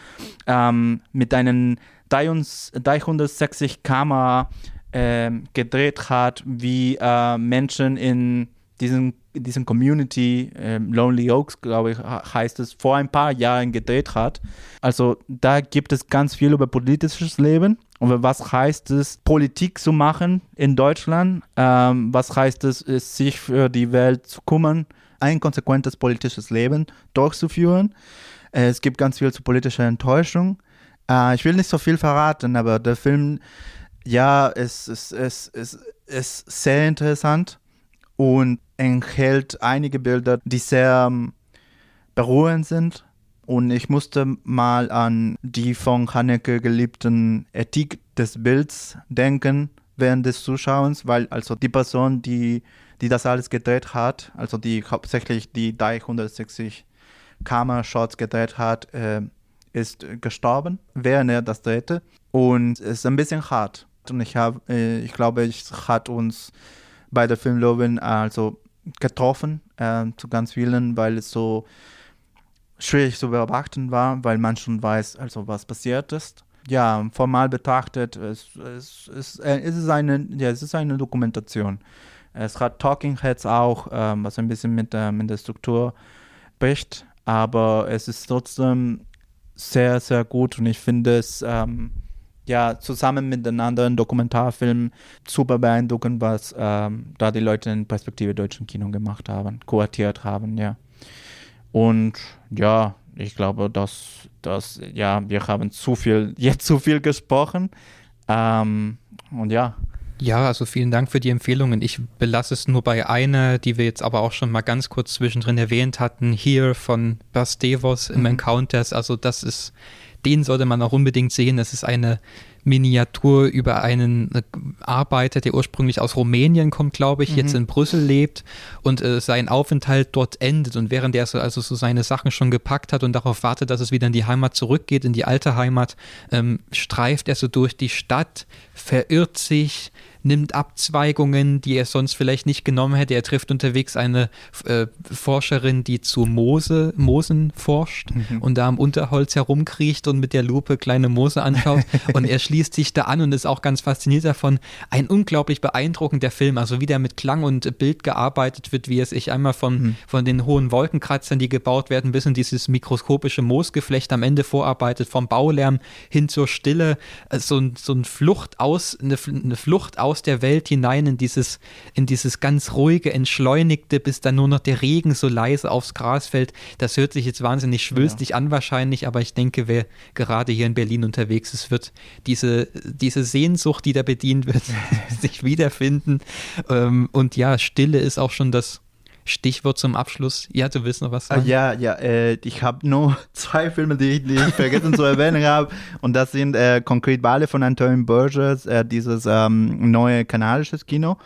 ähm, mit einem 360 Kamera äh, gedreht hat, wie äh, Menschen in diesen, diesen Community, äh, Lonely Oaks, glaube ich, heißt es, vor ein paar Jahren gedreht hat. Also da gibt es ganz viel über politisches Leben. Und was heißt es, Politik zu machen in Deutschland? Ähm, was heißt es, sich für die Welt zu kümmern, ein konsequentes politisches Leben durchzuführen? Äh, es gibt ganz viel zu politischer Enttäuschung. Äh, ich will nicht so viel verraten, aber der Film, ja, ist, es, es, es ist sehr interessant und enthält einige Bilder, die sehr ähm, beruhigend sind. Und ich musste mal an die von Haneke geliebten Ethik des Bilds denken während des Zuschauens, weil also die Person, die, die das alles gedreht hat, also die hauptsächlich die 360 Kamera-Shots gedreht hat, äh, ist gestorben, während er das drehte. Und es ist ein bisschen hart. Und ich, hab, äh, ich glaube, es hat uns bei der Filmlobin also getroffen, äh, zu ganz vielen, weil es so schwierig zu beobachten war, weil man schon weiß, also was passiert ist. Ja, formal betrachtet, es, es, es, äh, es, ist, eine, ja, es ist eine Dokumentation. Es hat Talking Heads auch, ähm, was ein bisschen mit der, mit der Struktur bricht, aber es ist trotzdem sehr, sehr gut und ich finde es ähm, ja, zusammen mit den anderen Dokumentarfilmen super beeindruckend, was ähm, da die Leute in Perspektive deutschen Kino gemacht haben, kuratiert haben, ja. Und ja, ich glaube, dass, dass ja, wir haben zu viel, *laughs* jetzt zu viel gesprochen. Ähm, und ja. Ja, also vielen Dank für die Empfehlungen. Ich belasse es nur bei einer, die wir jetzt aber auch schon mal ganz kurz zwischendrin erwähnt hatten, hier von Bas Devos im mhm. Encounters. Also das ist, den sollte man auch unbedingt sehen. Das ist eine Miniatur über einen äh, Arbeiter, der ursprünglich aus Rumänien kommt, glaube ich, mhm. jetzt in Brüssel lebt und äh, sein Aufenthalt dort endet. Und während er so, also so seine Sachen schon gepackt hat und darauf wartet, dass es wieder in die Heimat zurückgeht, in die alte Heimat, ähm, streift er so durch die Stadt, verirrt sich, nimmt Abzweigungen, die er sonst vielleicht nicht genommen hätte. Er trifft unterwegs eine äh, Forscherin, die zu Moose, Moosen forscht mhm. und da am Unterholz herumkriecht und mit der Lupe kleine Moose anschaut. *laughs* und er schließt sich da an und ist auch ganz fasziniert davon. Ein unglaublich beeindruckender Film, also wie der mit Klang und Bild gearbeitet wird, wie es sich einmal von, mhm. von den hohen Wolkenkratzern, die gebaut werden, bis in dieses mikroskopische Moosgeflecht am Ende vorarbeitet, vom Baulärm hin zur Stille, äh, so, so ein Flucht aus, eine, eine Flucht aus der Welt hinein in dieses, in dieses ganz ruhige, entschleunigte, bis dann nur noch der Regen so leise aufs Gras fällt. Das hört sich jetzt wahnsinnig schwülstig ja. an wahrscheinlich, aber ich denke, wer gerade hier in Berlin unterwegs ist, wird diese, diese Sehnsucht, die da bedient wird, *laughs* sich wiederfinden. Ähm, und ja, Stille ist auch schon das Stichwort zum Abschluss. Ja, du willst noch was sagen? Ja, ja, äh, ich habe nur *laughs* zwei Filme, die ich, die ich vergessen zu erwähnen habe. Und das sind äh, Concrete Bale von Antoine Burgess, äh, dieses ähm, neue kanadisches Kino.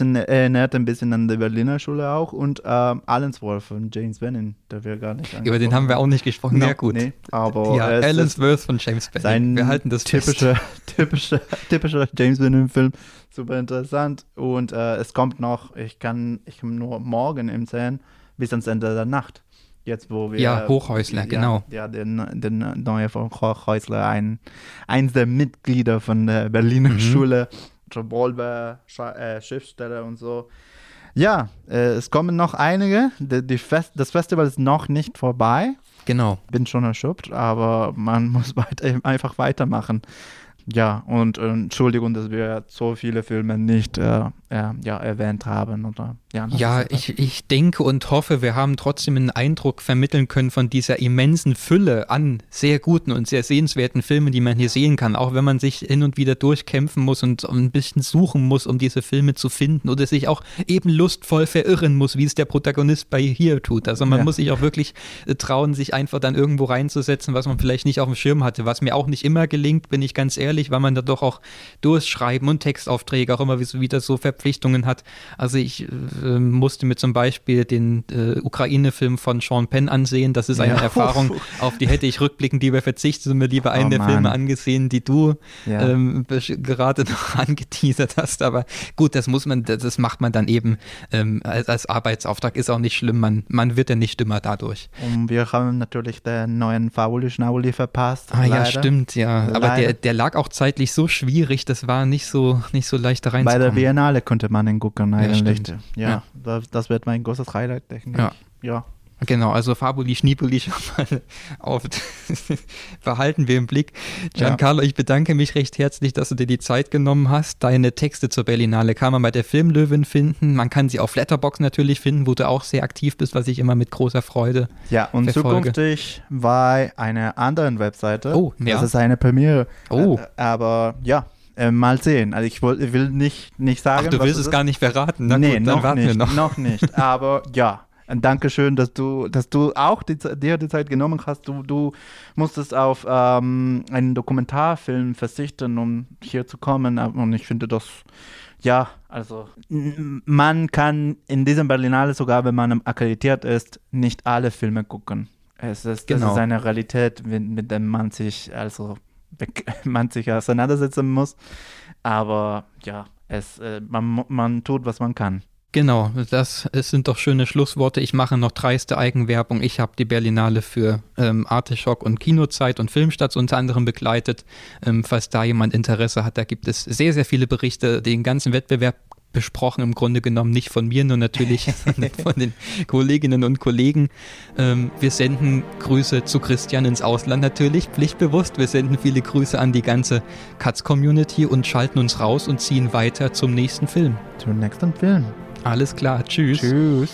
Es erinnert ein bisschen an die Berliner Schule auch. Und ähm, Allensworth von James Bannon, der wir gar nicht Über den haben wir auch nicht gesprochen. No, ja, gut. Nee, aber ja, Allensworth von James Bannon. Wir halten das typischer, *laughs* typischer, typischer James Bannon-Film super interessant. Und äh, es kommt noch, ich kann, ich kann nur morgen im Zehn bis ans Ende der Nacht. Jetzt, wo wir. Ja, Hochhäusler, ja, genau. Ja, den, den neue von Hochhäusler, ein, eins der Mitglieder von der Berliner mhm. Schule, Revolver, äh, Schriftsteller und so. Ja, äh, es kommen noch einige. Die, die Fest, das Festival ist noch nicht vorbei. Genau. Bin schon erschöpft, aber man *laughs* muss weiter, einfach weitermachen. Ja, und äh, Entschuldigung, dass wir so viele Filme nicht äh, äh, ja, erwähnt haben. Oder, ja, ja ich, ich denke und hoffe, wir haben trotzdem einen Eindruck vermitteln können von dieser immensen Fülle an sehr guten und sehr sehenswerten Filmen, die man hier sehen kann. Auch wenn man sich hin und wieder durchkämpfen muss und ein bisschen suchen muss, um diese Filme zu finden oder sich auch eben lustvoll verirren muss, wie es der Protagonist bei hier tut. Also man ja. muss sich auch wirklich äh, trauen, sich einfach dann irgendwo reinzusetzen, was man vielleicht nicht auf dem Schirm hatte. Was mir auch nicht immer gelingt, bin ich ganz ehrlich, weil man da doch auch durchschreiben und Textaufträge auch immer wieder so Verpflichtungen hat. Also ich äh, musste mir zum Beispiel den äh, Ukraine-Film von Sean Penn ansehen. Das ist eine ja. Erfahrung, *laughs* auf die hätte ich rückblickend lieber verzichtet und mir lieber einen oh, der Mann. Filme angesehen, die du ja. ähm, gerade *laughs* noch angeteasert hast. Aber gut, das muss man, das macht man dann eben ähm, als, als, Arbeitsauftrag. Ist auch nicht schlimm. Man, man wird ja nicht immer dadurch. Und wir haben natürlich den neuen Fauli Schnauli verpasst. Ah leider. ja, stimmt, ja. Aber der, der lag auch zeitlich so schwierig. Das war nicht so, nicht so leicht da reinzukommen. Bei der Biennale konnte man den gucken eigentlich. Ja, ja. Das, das, wird mein großes Highlight, denke ja. ja. Genau, also Fabuli, Schniebuli *laughs* schon mal auf, *laughs* behalten wir im Blick. Giancarlo, ja. ich bedanke mich recht herzlich, dass du dir die Zeit genommen hast. Deine Texte zur Berlinale kann man bei der Filmlöwin finden. Man kann sie auf Letterbox natürlich finden, wo du auch sehr aktiv bist, was ich immer mit großer Freude Ja, und verfolge. zukünftig bei einer anderen Webseite. Oh, ja. Das ist eine Premiere. Oh. Äh, aber ja, äh, mal sehen. Also ich will, will nicht, nicht sagen. Ach, du willst es gar nicht verraten. Na nee, gut, noch nicht, noch. noch nicht. *laughs* Aber ja, ein Dankeschön, dass du, dass du auch die, dir die Zeit genommen hast. Du, du musstest auf ähm, einen Dokumentarfilm verzichten, um hier zu kommen. Und ich finde das, ja, also man kann in diesem Berlinale, sogar wenn man akkreditiert ist, nicht alle Filme gucken. Es ist, genau. Das ist eine Realität, mit, mit der man sich also *laughs* man sich auseinandersetzen muss. Aber ja, es, äh, man, man tut, was man kann. Genau, das sind doch schöne Schlussworte. Ich mache noch dreiste Eigenwerbung. Ich habe die Berlinale für ähm, Artischock und Kinozeit und Filmstarts unter anderem begleitet. Ähm, falls da jemand Interesse hat, da gibt es sehr, sehr viele Berichte. Den ganzen Wettbewerb besprochen, im Grunde genommen nicht von mir, nur natürlich *laughs* von den Kolleginnen und Kollegen. Ähm, wir senden Grüße zu Christian ins Ausland natürlich, pflichtbewusst. Wir senden viele Grüße an die ganze Katz-Community und schalten uns raus und ziehen weiter zum nächsten Film. Zum nächsten Film. Alles klar, tschüss. Tschüss.